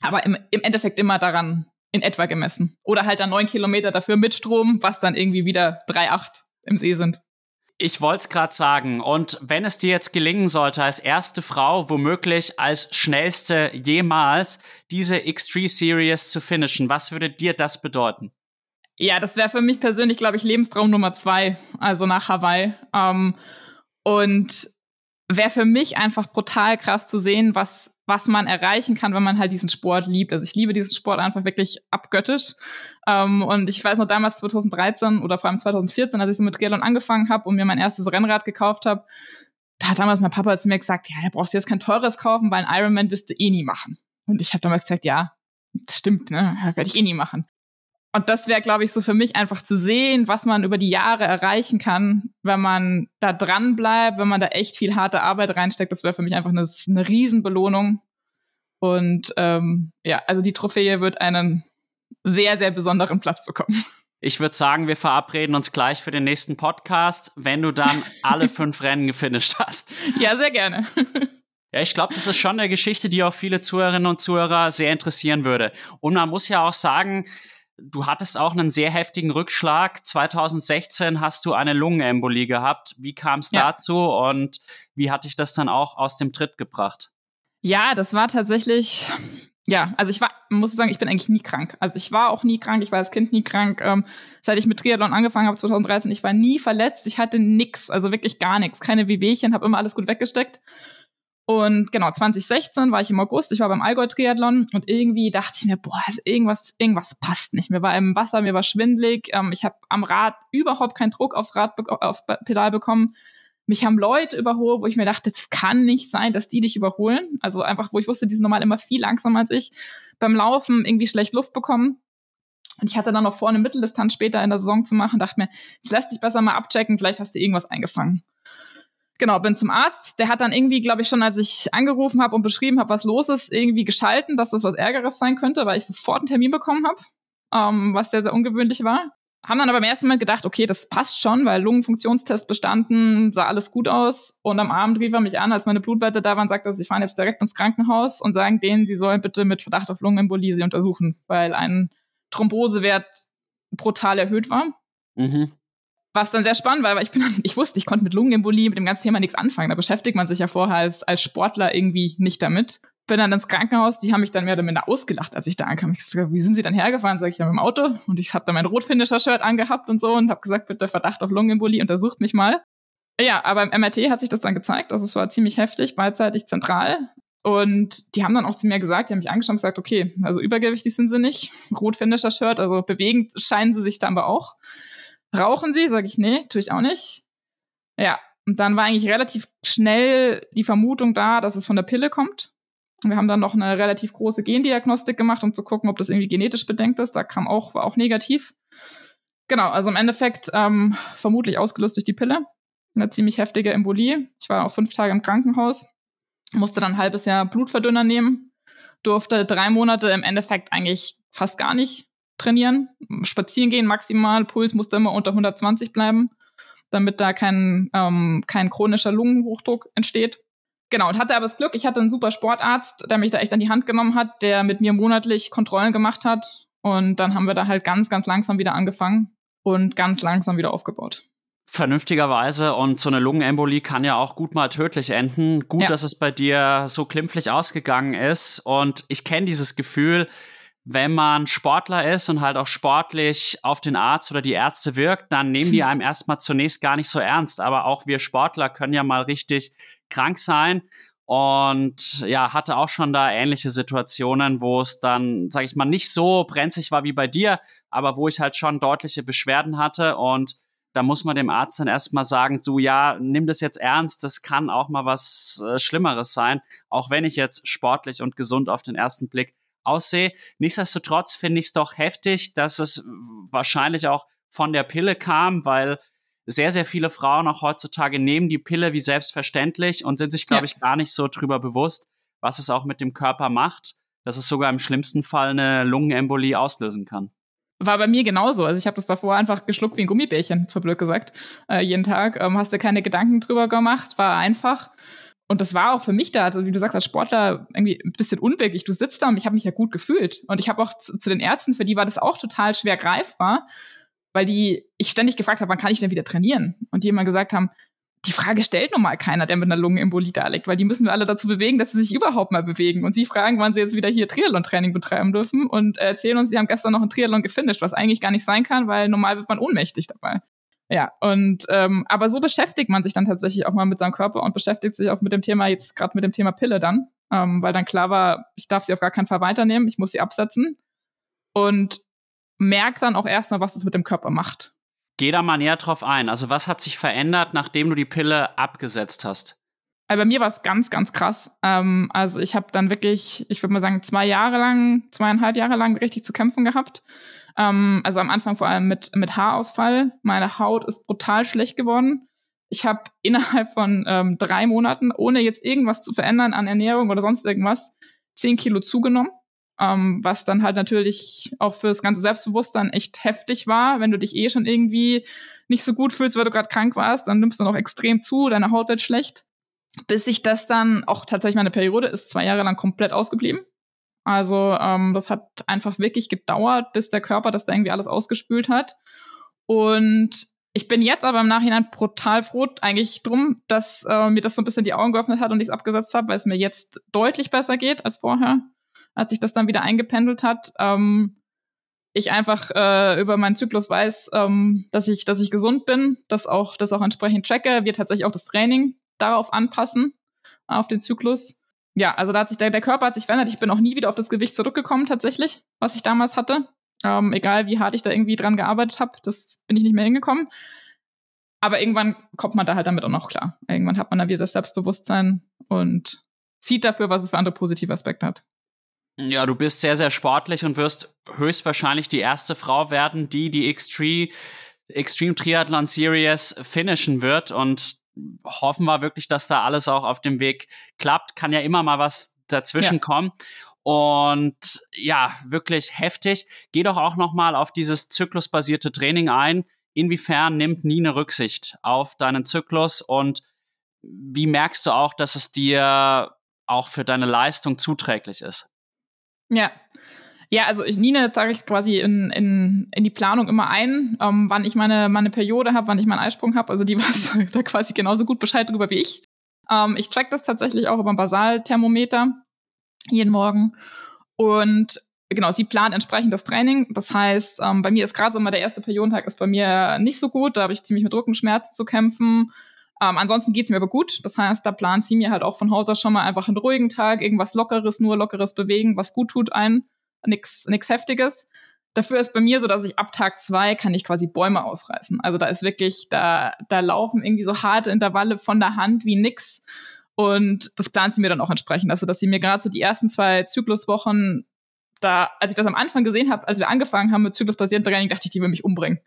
aber im, im Endeffekt immer daran in etwa gemessen. Oder halt dann neun Kilometer dafür mit Strom, was dann irgendwie wieder 3,8 im See sind. Ich wollte es gerade sagen. Und wenn es dir jetzt gelingen sollte, als erste Frau, womöglich als schnellste jemals, diese X3 Series zu finishen, was würde dir das bedeuten? Ja, das wäre für mich persönlich, glaube ich, Lebenstraum Nummer zwei, also nach Hawaii. Ähm, und wäre für mich einfach brutal krass zu sehen, was was man erreichen kann, wenn man halt diesen Sport liebt. Also ich liebe diesen Sport einfach wirklich abgöttisch. Ähm, und ich weiß noch damals 2013 oder vor allem 2014, als ich so mit Triathlon angefangen habe und mir mein erstes Rennrad gekauft habe, da hat damals mein Papa zu mir gesagt, ja, da brauchst du jetzt kein teures kaufen, weil ein Ironman wirst du eh nie machen. Und ich habe damals gesagt, ja, das stimmt, ne, werde ich eh nie machen. Und das wäre, glaube ich, so für mich einfach zu sehen, was man über die Jahre erreichen kann, wenn man da dran bleibt, wenn man da echt viel harte Arbeit reinsteckt. Das wäre für mich einfach eine, eine Riesenbelohnung. Und ähm, ja, also die Trophäe wird einen sehr, sehr besonderen Platz bekommen. Ich würde sagen, wir verabreden uns gleich für den nächsten Podcast, wenn du dann alle [laughs] fünf Rennen gefinisht hast. Ja, sehr gerne. Ja, ich glaube, das ist schon eine Geschichte, die auch viele Zuhörerinnen und Zuhörer sehr interessieren würde. Und man muss ja auch sagen, Du hattest auch einen sehr heftigen Rückschlag. 2016 hast du eine Lungenembolie gehabt. Wie kam es ja. dazu und wie hat dich das dann auch aus dem Tritt gebracht? Ja, das war tatsächlich, ja, also ich war, muss sagen, ich bin eigentlich nie krank. Also ich war auch nie krank, ich war als Kind nie krank. Ähm, seit ich mit Triathlon angefangen habe, 2013, ich war nie verletzt, ich hatte nix, also wirklich gar nichts, keine Wehwehchen, habe immer alles gut weggesteckt. Und genau, 2016 war ich im August, ich war beim Allgäu-Triathlon und irgendwie dachte ich mir, boah, also irgendwas, irgendwas passt nicht. Mir war im Wasser, mir war schwindlig, ähm, ich habe am Rad überhaupt keinen Druck aufs Rad, aufs Pedal bekommen. Mich haben Leute überholt, wo ich mir dachte, das kann nicht sein, dass die dich überholen. Also einfach, wo ich wusste, die sind normal immer viel langsamer als ich. Beim Laufen irgendwie schlecht Luft bekommen. Und ich hatte dann noch vor, eine Mitteldistanz später in der Saison zu machen, dachte mir, jetzt lass dich besser mal abchecken, vielleicht hast du irgendwas eingefangen genau, bin zum Arzt. Der hat dann irgendwie, glaube ich, schon als ich angerufen habe und beschrieben habe, was los ist, irgendwie geschalten, dass das was Ärgeres sein könnte, weil ich sofort einen Termin bekommen habe, ähm, was sehr, sehr ungewöhnlich war. Haben dann aber im ersten Mal gedacht, okay, das passt schon, weil Lungenfunktionstest bestanden, sah alles gut aus. Und am Abend rief er mich an, als meine Blutwerte da waren, sagte er, sie fahren jetzt direkt ins Krankenhaus und sagen denen, sie sollen bitte mit Verdacht auf Lungenembolie sie untersuchen, weil ein Thrombosewert brutal erhöht war. Mhm. Was dann sehr spannend war, weil ich bin, ich wusste, ich konnte mit Lungenembolie, mit dem ganzen Thema nichts anfangen. Da beschäftigt man sich ja vorher als, als Sportler irgendwie nicht damit. Bin dann ins Krankenhaus, die haben mich dann mehr oder minder ausgelacht, als ich da ankam. Ich gesagt, wie sind Sie dann hergefahren? Sag ich ja mit dem Auto. Und ich habe dann mein Rotfinisher-Shirt angehabt und so und habe gesagt, bitte Verdacht auf Lungenembolie, untersucht mich mal. Ja, aber im MRT hat sich das dann gezeigt. Also es war ziemlich heftig, beidseitig zentral. Und die haben dann auch zu mir gesagt, die haben mich angeschaut und gesagt, okay, also übergewichtig sind sie nicht, rotfinischer Shirt, also bewegend scheinen sie sich da aber auch. Rauchen sie? Sage ich, nee, tue ich auch nicht. Ja, und dann war eigentlich relativ schnell die Vermutung da, dass es von der Pille kommt. Wir haben dann noch eine relativ große Gendiagnostik gemacht, um zu gucken, ob das irgendwie genetisch bedenkt ist. Da kam auch, war auch negativ. Genau, also im Endeffekt ähm, vermutlich ausgelöst durch die Pille. Eine ziemlich heftige Embolie. Ich war auch fünf Tage im Krankenhaus musste dann ein halbes Jahr Blutverdünner nehmen, durfte drei Monate im Endeffekt eigentlich fast gar nicht trainieren, spazieren gehen maximal, Puls musste immer unter 120 bleiben, damit da kein, ähm, kein chronischer Lungenhochdruck entsteht. Genau, und hatte aber das Glück, ich hatte einen super Sportarzt, der mich da echt an die Hand genommen hat, der mit mir monatlich Kontrollen gemacht hat. Und dann haben wir da halt ganz, ganz langsam wieder angefangen und ganz langsam wieder aufgebaut vernünftigerweise und so eine Lungenembolie kann ja auch gut mal tödlich enden. Gut, ja. dass es bei dir so klimpflich ausgegangen ist und ich kenne dieses Gefühl, wenn man Sportler ist und halt auch sportlich auf den Arzt oder die Ärzte wirkt, dann nehmen die [laughs] einem erstmal zunächst gar nicht so ernst. Aber auch wir Sportler können ja mal richtig krank sein. Und ja, hatte auch schon da ähnliche Situationen, wo es dann, sag ich mal, nicht so brenzlig war wie bei dir, aber wo ich halt schon deutliche Beschwerden hatte und da muss man dem Arzt dann erstmal sagen, so ja, nimm das jetzt ernst, das kann auch mal was äh, Schlimmeres sein, auch wenn ich jetzt sportlich und gesund auf den ersten Blick aussehe. Nichtsdestotrotz finde ich es doch heftig, dass es wahrscheinlich auch von der Pille kam, weil sehr, sehr viele Frauen auch heutzutage nehmen die Pille wie selbstverständlich und sind sich, glaube ja. ich, gar nicht so drüber bewusst, was es auch mit dem Körper macht, dass es sogar im schlimmsten Fall eine Lungenembolie auslösen kann. War bei mir genauso. Also ich habe das davor einfach geschluckt wie ein Gummibärchen, für blöd gesagt, äh, jeden Tag. Ähm, hast du keine Gedanken drüber gemacht, war einfach. Und das war auch für mich da, also wie du sagst, als Sportler irgendwie ein bisschen unwirklich. Du sitzt da und ich habe mich ja gut gefühlt. Und ich habe auch zu, zu, den Ärzten, für die war das auch total schwer greifbar, weil die ich ständig gefragt habe, wann kann ich denn wieder trainieren? Und die immer gesagt haben, die Frage stellt nun mal keiner, der mit einer Lungenembolie da liegt, weil die müssen wir alle dazu bewegen, dass sie sich überhaupt mal bewegen. Und sie fragen, wann sie jetzt wieder hier Triathlon-Training betreiben dürfen und erzählen uns, sie haben gestern noch ein Triathlon gefinisht, was eigentlich gar nicht sein kann, weil normal wird man ohnmächtig dabei. Ja, und ähm, aber so beschäftigt man sich dann tatsächlich auch mal mit seinem Körper und beschäftigt sich auch mit dem Thema, jetzt gerade mit dem Thema Pille dann, ähm, weil dann klar war, ich darf sie auf gar keinen Fall weiternehmen, ich muss sie absetzen. Und merkt dann auch erstmal, was das mit dem Körper macht. Geh da mal näher drauf ein. Also, was hat sich verändert, nachdem du die Pille abgesetzt hast? Also bei mir war es ganz, ganz krass. Ähm, also ich habe dann wirklich, ich würde mal sagen, zwei Jahre lang, zweieinhalb Jahre lang richtig zu kämpfen gehabt. Ähm, also am Anfang vor allem mit, mit Haarausfall. Meine Haut ist brutal schlecht geworden. Ich habe [laughs] innerhalb von ähm, drei Monaten, ohne jetzt irgendwas zu verändern an Ernährung oder sonst irgendwas, zehn Kilo zugenommen ähm, was dann halt natürlich auch fürs ganze Selbstbewusstsein echt heftig war. Wenn du dich eh schon irgendwie nicht so gut fühlst, weil du gerade krank warst, dann nimmst du noch extrem zu, deine Haut wird schlecht. Bis sich das dann auch tatsächlich meine Periode ist zwei Jahre lang komplett ausgeblieben. Also ähm, das hat einfach wirklich gedauert, bis der Körper das da irgendwie alles ausgespült hat. Und ich bin jetzt aber im Nachhinein brutal froh eigentlich drum, dass äh, mir das so ein bisschen die Augen geöffnet hat und ich es abgesetzt habe, weil es mir jetzt deutlich besser geht als vorher als sich das dann wieder eingependelt hat. Ähm, ich einfach äh, über meinen Zyklus weiß, ähm, dass ich, dass ich gesund bin, dass auch das auch entsprechend checke, wir tatsächlich auch das Training darauf anpassen auf den Zyklus. Ja, also da hat sich der, der Körper hat sich verändert. Ich bin auch nie wieder auf das Gewicht zurückgekommen tatsächlich, was ich damals hatte. Ähm, egal wie hart ich da irgendwie dran gearbeitet habe, das bin ich nicht mehr hingekommen. Aber irgendwann kommt man da halt damit auch noch klar. Irgendwann hat man da wieder das Selbstbewusstsein und sieht dafür, was es für andere positive Aspekte hat. Ja, du bist sehr, sehr sportlich und wirst höchstwahrscheinlich die erste Frau werden, die die Extreme, Extreme Triathlon Series finishen wird. Und hoffen wir wirklich, dass da alles auch auf dem Weg klappt. Kann ja immer mal was dazwischen ja. kommen. Und ja, wirklich heftig. Geh doch auch noch mal auf dieses zyklusbasierte Training ein. Inwiefern nimmt Nine Rücksicht auf deinen Zyklus und wie merkst du auch, dass es dir auch für deine Leistung zuträglich ist? Ja. Ja, also ich, Nine trage ich quasi in, in, in die Planung immer ein, ähm, wann ich meine, meine Periode habe, wann ich meinen Eisprung habe. Also die [laughs] weiß da quasi genauso gut Bescheid drüber wie ich. Ähm, ich track das tatsächlich auch über ein Basalthermometer jeden Morgen. Und genau, sie plant entsprechend das Training. Das heißt, ähm, bei mir ist gerade so mal der erste Periodentag ist bei mir nicht so gut. Da habe ich ziemlich mit Rückenschmerzen zu kämpfen. Ähm, ansonsten geht's mir aber gut. Das heißt, da plant sie mir halt auch von Haus aus schon mal einfach einen ruhigen Tag, irgendwas Lockeres, nur lockeres Bewegen, was gut tut ein, nix, nix Heftiges. Dafür ist bei mir so, dass ich ab Tag zwei kann ich quasi Bäume ausreißen. Also da ist wirklich, da, da laufen irgendwie so harte Intervalle von der Hand wie nix. Und das plant sie mir dann auch entsprechend. Also, dass sie mir gerade so die ersten zwei Zykluswochen da, als ich das am Anfang gesehen habe, als wir angefangen haben mit zyklusbasiertem Training, dachte ich, die will mich umbringen.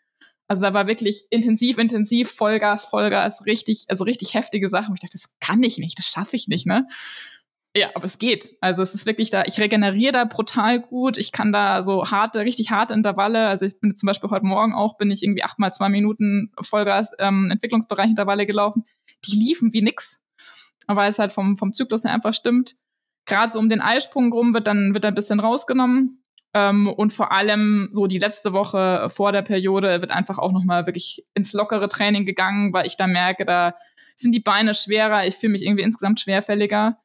Also da war wirklich intensiv, intensiv, Vollgas, Vollgas, richtig, also richtig heftige Sachen. Ich dachte, das kann ich nicht, das schaffe ich nicht, ne? Ja, aber es geht. Also es ist wirklich da, ich regeneriere da brutal gut. Ich kann da so harte, richtig harte Intervalle. Also ich bin zum Beispiel heute Morgen auch, bin ich irgendwie achtmal zwei Minuten Vollgas ähm, Entwicklungsbereich Intervalle gelaufen. Die liefen wie nix. Aber es halt vom, vom Zyklus her einfach stimmt gerade so um den Eisprung rum wird dann, wird ein bisschen rausgenommen. Ähm, und vor allem so die letzte Woche vor der Periode wird einfach auch nochmal wirklich ins lockere Training gegangen, weil ich da merke, da sind die Beine schwerer, ich fühle mich irgendwie insgesamt schwerfälliger.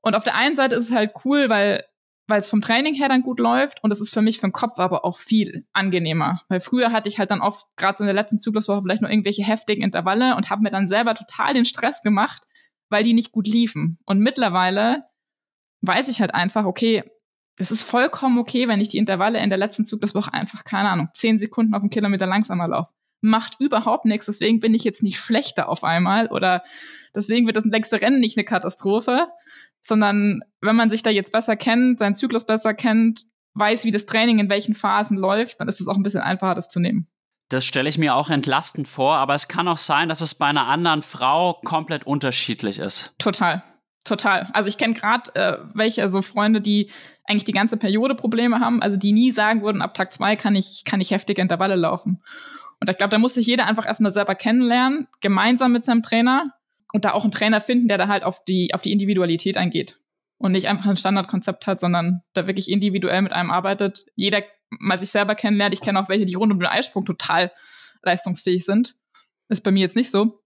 Und auf der einen Seite ist es halt cool, weil weil es vom Training her dann gut läuft und es ist für mich für den Kopf aber auch viel angenehmer. Weil früher hatte ich halt dann oft, gerade so in der letzten Zykluswoche, vielleicht nur irgendwelche heftigen Intervalle und habe mir dann selber total den Stress gemacht, weil die nicht gut liefen. Und mittlerweile weiß ich halt einfach, okay, es ist vollkommen okay, wenn ich die Intervalle in der letzten Zuglaswoche einfach, keine Ahnung, zehn Sekunden auf einen Kilometer langsamer laufe. Macht überhaupt nichts, deswegen bin ich jetzt nicht schlechter auf einmal oder deswegen wird das nächste Rennen nicht eine Katastrophe, sondern wenn man sich da jetzt besser kennt, seinen Zyklus besser kennt, weiß, wie das Training in welchen Phasen läuft, dann ist es auch ein bisschen einfacher, das zu nehmen. Das stelle ich mir auch entlastend vor, aber es kann auch sein, dass es bei einer anderen Frau komplett unterschiedlich ist. Total. Total. Also ich kenne gerade äh, welche, also Freunde, die eigentlich die ganze Periode Probleme haben, also die nie sagen würden, ab Tag zwei kann ich, kann ich heftige Intervalle laufen. Und ich glaube, da muss sich jeder einfach erstmal selber kennenlernen, gemeinsam mit seinem Trainer und da auch einen Trainer finden, der da halt auf die, auf die Individualität eingeht. Und nicht einfach ein Standardkonzept hat, sondern da wirklich individuell mit einem arbeitet. Jeder mal sich selber kennenlernt. Ich kenne auch welche, die rund um den Eisprung total leistungsfähig sind. Ist bei mir jetzt nicht so.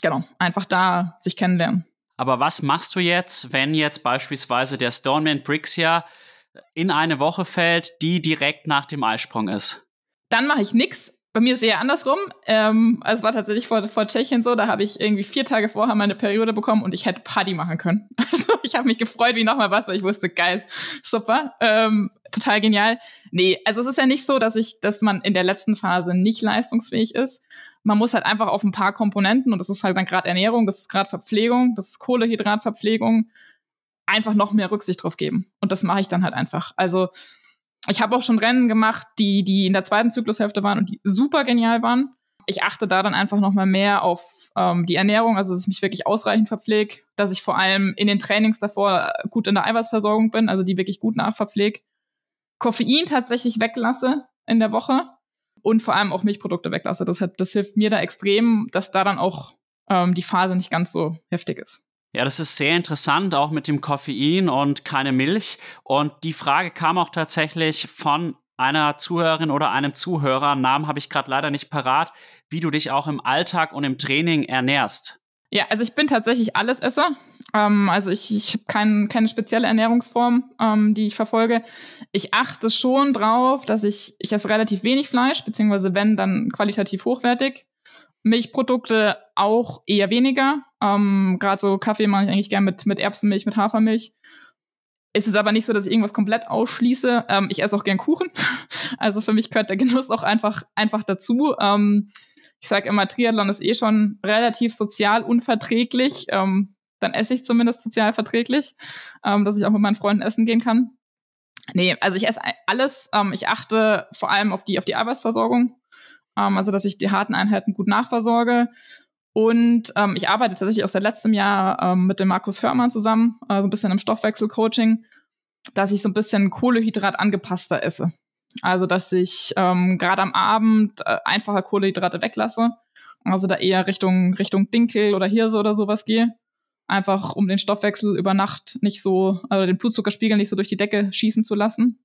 Genau, einfach da sich kennenlernen. Aber was machst du jetzt, wenn jetzt beispielsweise der Stoneman Brixia in eine Woche fällt, die direkt nach dem Eisprung ist? Dann mache ich nichts. Bei mir ist es eher andersrum. Ähm, also war tatsächlich vor, vor Tschechien so, da habe ich irgendwie vier Tage vorher meine Periode bekommen und ich hätte Party machen können. [laughs] Also ich habe mich gefreut wie nochmal was, weil ich wusste, geil, super, ähm, total genial. Nee, also es ist ja nicht so, dass ich, dass man in der letzten Phase nicht leistungsfähig ist man muss halt einfach auf ein paar Komponenten, und das ist halt dann gerade Ernährung, das ist gerade Verpflegung, das ist Kohlehydratverpflegung, einfach noch mehr Rücksicht drauf geben. Und das mache ich dann halt einfach. Also ich habe auch schon Rennen gemacht, die, die in der zweiten Zyklushälfte waren und die super genial waren. Ich achte da dann einfach noch mal mehr auf ähm, die Ernährung, also dass ich mich wirklich ausreichend verpflege, dass ich vor allem in den Trainings davor gut in der Eiweißversorgung bin, also die wirklich gut nachverpflege. Koffein tatsächlich weglasse in der Woche, und vor allem auch Milchprodukte weglasse. Das, das hilft mir da extrem, dass da dann auch ähm, die Phase nicht ganz so heftig ist. Ja, das ist sehr interessant, auch mit dem Koffein und keine Milch. Und die Frage kam auch tatsächlich von einer Zuhörerin oder einem Zuhörer, Namen habe ich gerade leider nicht parat, wie du dich auch im Alltag und im Training ernährst. Ja, also ich bin tatsächlich Allesesser. Ähm, also ich, ich habe kein, keine spezielle Ernährungsform, ähm, die ich verfolge. Ich achte schon drauf, dass ich, ich esse relativ wenig Fleisch, beziehungsweise wenn, dann qualitativ hochwertig. Milchprodukte auch eher weniger. Ähm, Gerade so Kaffee mache ich eigentlich gern mit, mit Erbsenmilch, mit Hafermilch. Es ist aber nicht so, dass ich irgendwas komplett ausschließe. Ähm, ich esse auch gern Kuchen. [laughs] Also für mich gehört der Genuss auch einfach, einfach dazu. Ähm, ich sage immer, Triathlon ist eh schon relativ sozial unverträglich. Ähm, dann esse ich zumindest sozial verträglich, ähm, dass ich auch mit meinen Freunden essen gehen kann. Nee, also ich esse alles. Ähm, ich achte vor allem auf die, auf die Eiweißversorgung. Ähm, also, dass ich die harten Einheiten gut nachversorge. Und ähm, ich arbeite tatsächlich auch seit letztem Jahr ähm, mit dem Markus Hörmann zusammen, also ein bisschen im Stoffwechselcoaching, dass ich so ein bisschen Kohlehydrat angepasster esse. Also, dass ich ähm, gerade am Abend äh, einfache Kohlenhydrate weglasse. Also da eher Richtung, Richtung Dinkel oder Hirse oder sowas gehe. Einfach um den Stoffwechsel über Nacht nicht so, also den Blutzuckerspiegel nicht so durch die Decke schießen zu lassen.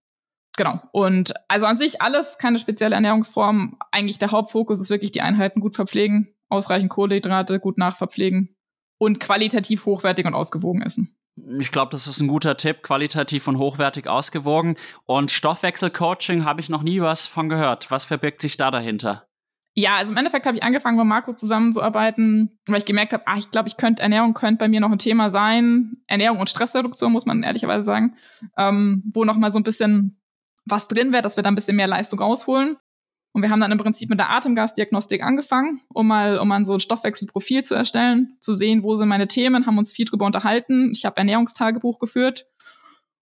genau. Und also an sich alles keine spezielle Ernährungsform. Eigentlich der Hauptfokus ist wirklich die Einheiten gut verpflegen, ausreichend Kohlenhydrate gut nachverpflegen und qualitativ hochwertig und ausgewogen essen. Ich glaube, das ist ein guter Tipp, qualitativ und hochwertig ausgewogen. Und Stoffwechselcoaching habe ich noch nie was von gehört. Was verbirgt sich da dahinter? Ja, also im Endeffekt habe ich angefangen, mit Markus zusammenzuarbeiten, weil ich gemerkt habe, ah, ich glaube, ich könnte Ernährung könnte bei mir noch ein Thema sein. Ernährung und Stressreduktion, muss man ehrlicherweise sagen, ähm, wo noch mal so ein bisschen was drin wäre, dass wir da ein bisschen mehr Leistung rausholen. Und wir haben dann im Prinzip mit der Atemgasdiagnostik angefangen, um mal, um mal so ein Stoffwechselprofil zu erstellen, zu sehen, wo sind meine Themen, haben uns viel drüber unterhalten. Ich habe Ernährungstagebuch geführt.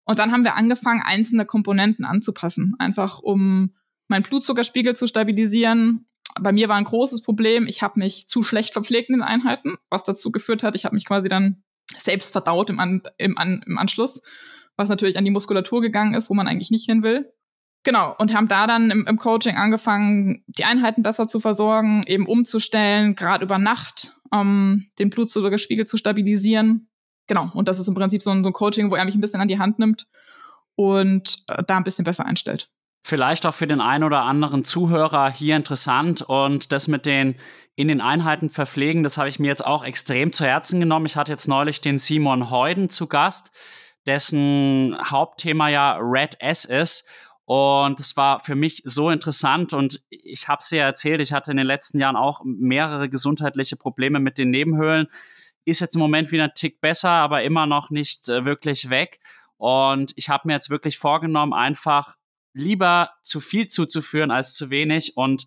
Und dann haben wir angefangen, einzelne Komponenten anzupassen, einfach um meinen Blutzuckerspiegel zu stabilisieren. Bei mir war ein großes Problem, ich habe mich zu schlecht verpflegt in den Einheiten, was dazu geführt hat, ich habe mich quasi dann selbst verdaut im, An im, An im Anschluss, was natürlich an die Muskulatur gegangen ist, wo man eigentlich nicht hin will. Genau, und haben da dann im, im, Coaching angefangen, die Einheiten besser zu versorgen, eben umzustellen, gerade über Nacht ähm, den Blutzuckerspiegel zu stabilisieren. Genau, und das ist im Prinzip so ein, so ein Coaching, wo er mich ein bisschen an die Hand nimmt und äh, da ein bisschen besser einstellt. Vielleicht auch für den einen oder anderen Zuhörer hier interessant und das mit den in den Einheiten verpflegen, das habe ich mir jetzt auch extrem zu Herzen genommen. Ich hatte jetzt neulich den Simon Heuden zu Gast, dessen Hauptthema ja Red S ist und es war für mich so interessant und ich habe es ja erzählt, ich hatte in den letzten Jahren auch mehrere gesundheitliche Probleme mit den Nebenhöhlen. Ist jetzt im Moment wieder ein Tick besser, aber immer noch nicht äh, wirklich weg. Und ich habe mir jetzt wirklich vorgenommen, einfach lieber zu viel zuzuführen als zu wenig und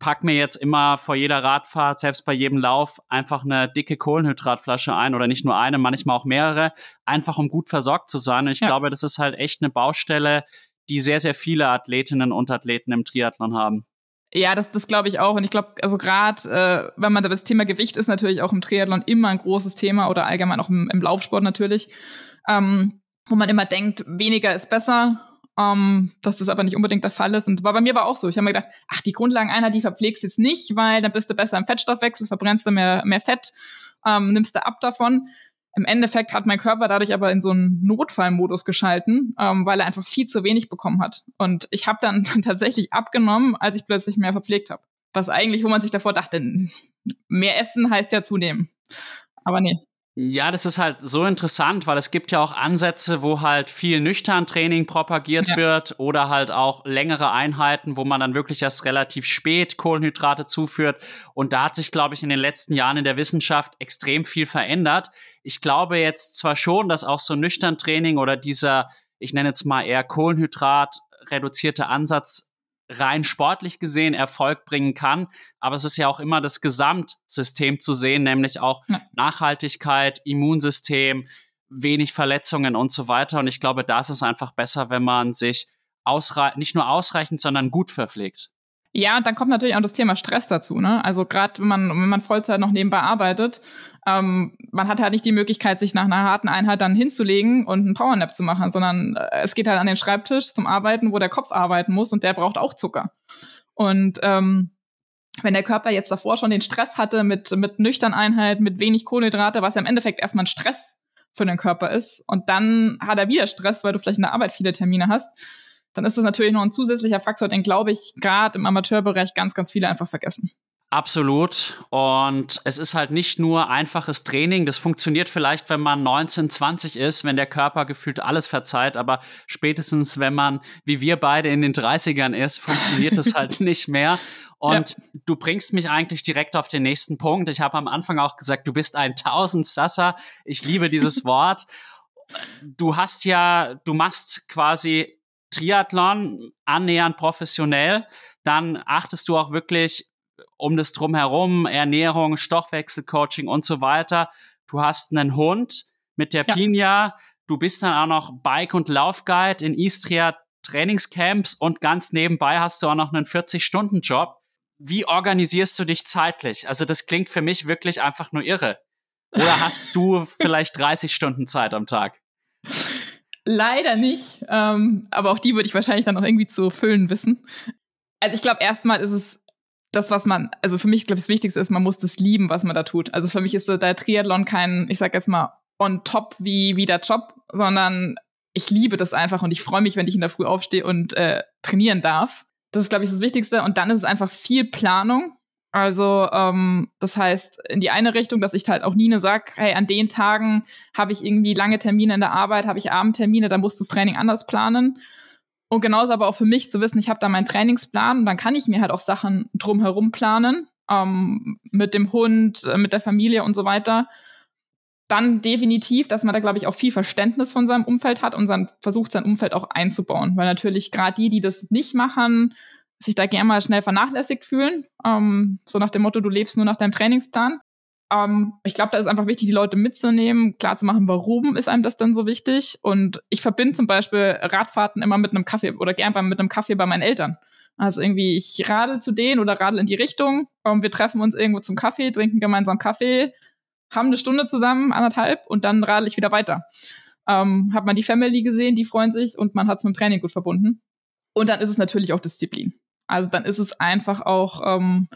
pack mir jetzt immer vor jeder Radfahrt, selbst bei jedem Lauf, einfach eine dicke Kohlenhydratflasche ein oder nicht nur eine, manchmal auch mehrere, einfach um gut versorgt zu sein. Und ich ja. glaube, das ist halt echt eine Baustelle, die sehr, sehr viele Athletinnen und Athleten im Triathlon haben. Ja, das, das glaube ich auch. Und ich glaube, also gerade, äh, wenn man da das Thema Gewicht ist natürlich auch im Triathlon immer ein großes Thema oder allgemein auch im, im Laufsport natürlich, ähm, wo man immer denkt, weniger ist besser, ähm, dass das aber nicht unbedingt der Fall ist. Und war bei mir aber auch so. Ich habe mir gedacht, ach, die Grundlageneinheit, die verpflegst jetzt nicht, weil dann bist du besser im Fettstoffwechsel, verbrennst du mehr, mehr Fett, ähm, nimmst du ab davon. Im Endeffekt hat mein Körper dadurch aber in so einen Notfallmodus geschalten, ähm, weil er einfach viel zu wenig bekommen hat. Und ich habe dann [laughs] tatsächlich abgenommen, als ich plötzlich mehr verpflegt habe. Was eigentlich, wo man sich davor dachte, mehr essen heißt ja zunehmen. Aber nee. Ja, das ist halt so interessant, weil es gibt ja auch Ansätze, wo halt viel nüchtern Training propagiert ja. wird oder halt auch längere Einheiten, wo man dann wirklich erst relativ spät Kohlenhydrate zuführt. Und da hat sich, glaube ich, in den letzten Jahren in der Wissenschaft extrem viel verändert. Ich glaube jetzt zwar schon, dass auch so nüchtern Training oder dieser, ich nenne jetzt mal eher Kohlenhydrat reduzierte Ansatz rein sportlich gesehen Erfolg bringen kann. Aber es ist ja auch immer das Gesamtsystem zu sehen, nämlich auch ja. Nachhaltigkeit, Immunsystem, wenig Verletzungen und so weiter. Und ich glaube, da ist es einfach besser, wenn man sich nicht nur ausreichend, sondern gut verpflegt. Ja, und dann kommt natürlich auch das Thema Stress dazu. Ne? Also gerade wenn man, wenn man Vollzeit noch nebenbei arbeitet, ähm, man hat halt nicht die Möglichkeit, sich nach einer harten Einheit dann hinzulegen und einen Powernap zu machen, sondern äh, es geht halt an den Schreibtisch zum Arbeiten, wo der Kopf arbeiten muss und der braucht auch Zucker. Und ähm, wenn der Körper jetzt davor schon den Stress hatte mit, mit nüchtern Einheit, mit wenig Kohlenhydrate, was ja im Endeffekt erstmal ein Stress für den Körper ist, und dann hat er wieder Stress, weil du vielleicht in der Arbeit viele Termine hast, dann ist das natürlich noch ein zusätzlicher Faktor, den glaube ich gerade im Amateurbereich ganz, ganz viele einfach vergessen. Absolut. Und es ist halt nicht nur einfaches Training. Das funktioniert vielleicht, wenn man 19, 20 ist, wenn der Körper gefühlt alles verzeiht. Aber spätestens, wenn man, wie wir beide in den 30ern ist, funktioniert es halt [laughs] nicht mehr. Und ja. du bringst mich eigentlich direkt auf den nächsten Punkt. Ich habe am Anfang auch gesagt, du bist ein Tausendsasser. Ich liebe dieses [laughs] Wort. Du hast ja, du machst quasi Triathlon annähernd professionell, dann achtest du auch wirklich um das drumherum, Ernährung, Stoffwechselcoaching und so weiter. Du hast einen Hund mit der ja. Pina, du bist dann auch noch Bike- und Laufguide in Istria Trainingscamps und ganz nebenbei hast du auch noch einen 40-Stunden-Job. Wie organisierst du dich zeitlich? Also das klingt für mich wirklich einfach nur irre. Oder [laughs] hast du vielleicht 30 Stunden Zeit am Tag? Leider nicht. Ähm, aber auch die würde ich wahrscheinlich dann noch irgendwie zu füllen wissen. Also ich glaube, erstmal ist es das, was man, also für mich, glaube ich, das Wichtigste ist, man muss das lieben, was man da tut. Also für mich ist der Triathlon kein, ich sag jetzt mal, on top wie, wie der Job, sondern ich liebe das einfach und ich freue mich, wenn ich in der Früh aufstehe und äh, trainieren darf. Das ist, glaube ich, das Wichtigste. Und dann ist es einfach viel Planung. Also ähm, das heißt, in die eine Richtung, dass ich halt auch Nine sag, hey, an den Tagen habe ich irgendwie lange Termine in der Arbeit, habe ich Abendtermine, dann musst du das Training anders planen. Und genauso aber auch für mich zu wissen, ich habe da meinen Trainingsplan und dann kann ich mir halt auch Sachen drumherum planen, ähm, mit dem Hund, äh, mit der Familie und so weiter. Dann definitiv, dass man da, glaube ich, auch viel Verständnis von seinem Umfeld hat und dann versucht, sein Umfeld auch einzubauen. Weil natürlich gerade die, die das nicht machen, sich da gerne mal schnell vernachlässigt fühlen. Ähm, so nach dem Motto, du lebst nur nach deinem Trainingsplan. Ähm, ich glaube, da ist einfach wichtig, die Leute mitzunehmen, klar zu machen, warum ist einem das dann so wichtig. Und ich verbinde zum Beispiel Radfahrten immer mit einem Kaffee oder gern mit einem Kaffee bei meinen Eltern. Also irgendwie, ich radel zu denen oder radel in die Richtung. Ähm, wir treffen uns irgendwo zum Kaffee, trinken gemeinsam Kaffee, haben eine Stunde zusammen, anderthalb, und dann radel ich wieder weiter. Ähm, hat man die Family gesehen, die freuen sich und man hat es mit dem Training gut verbunden. Und dann ist es natürlich auch Disziplin. Also dann ist es einfach auch, ähm,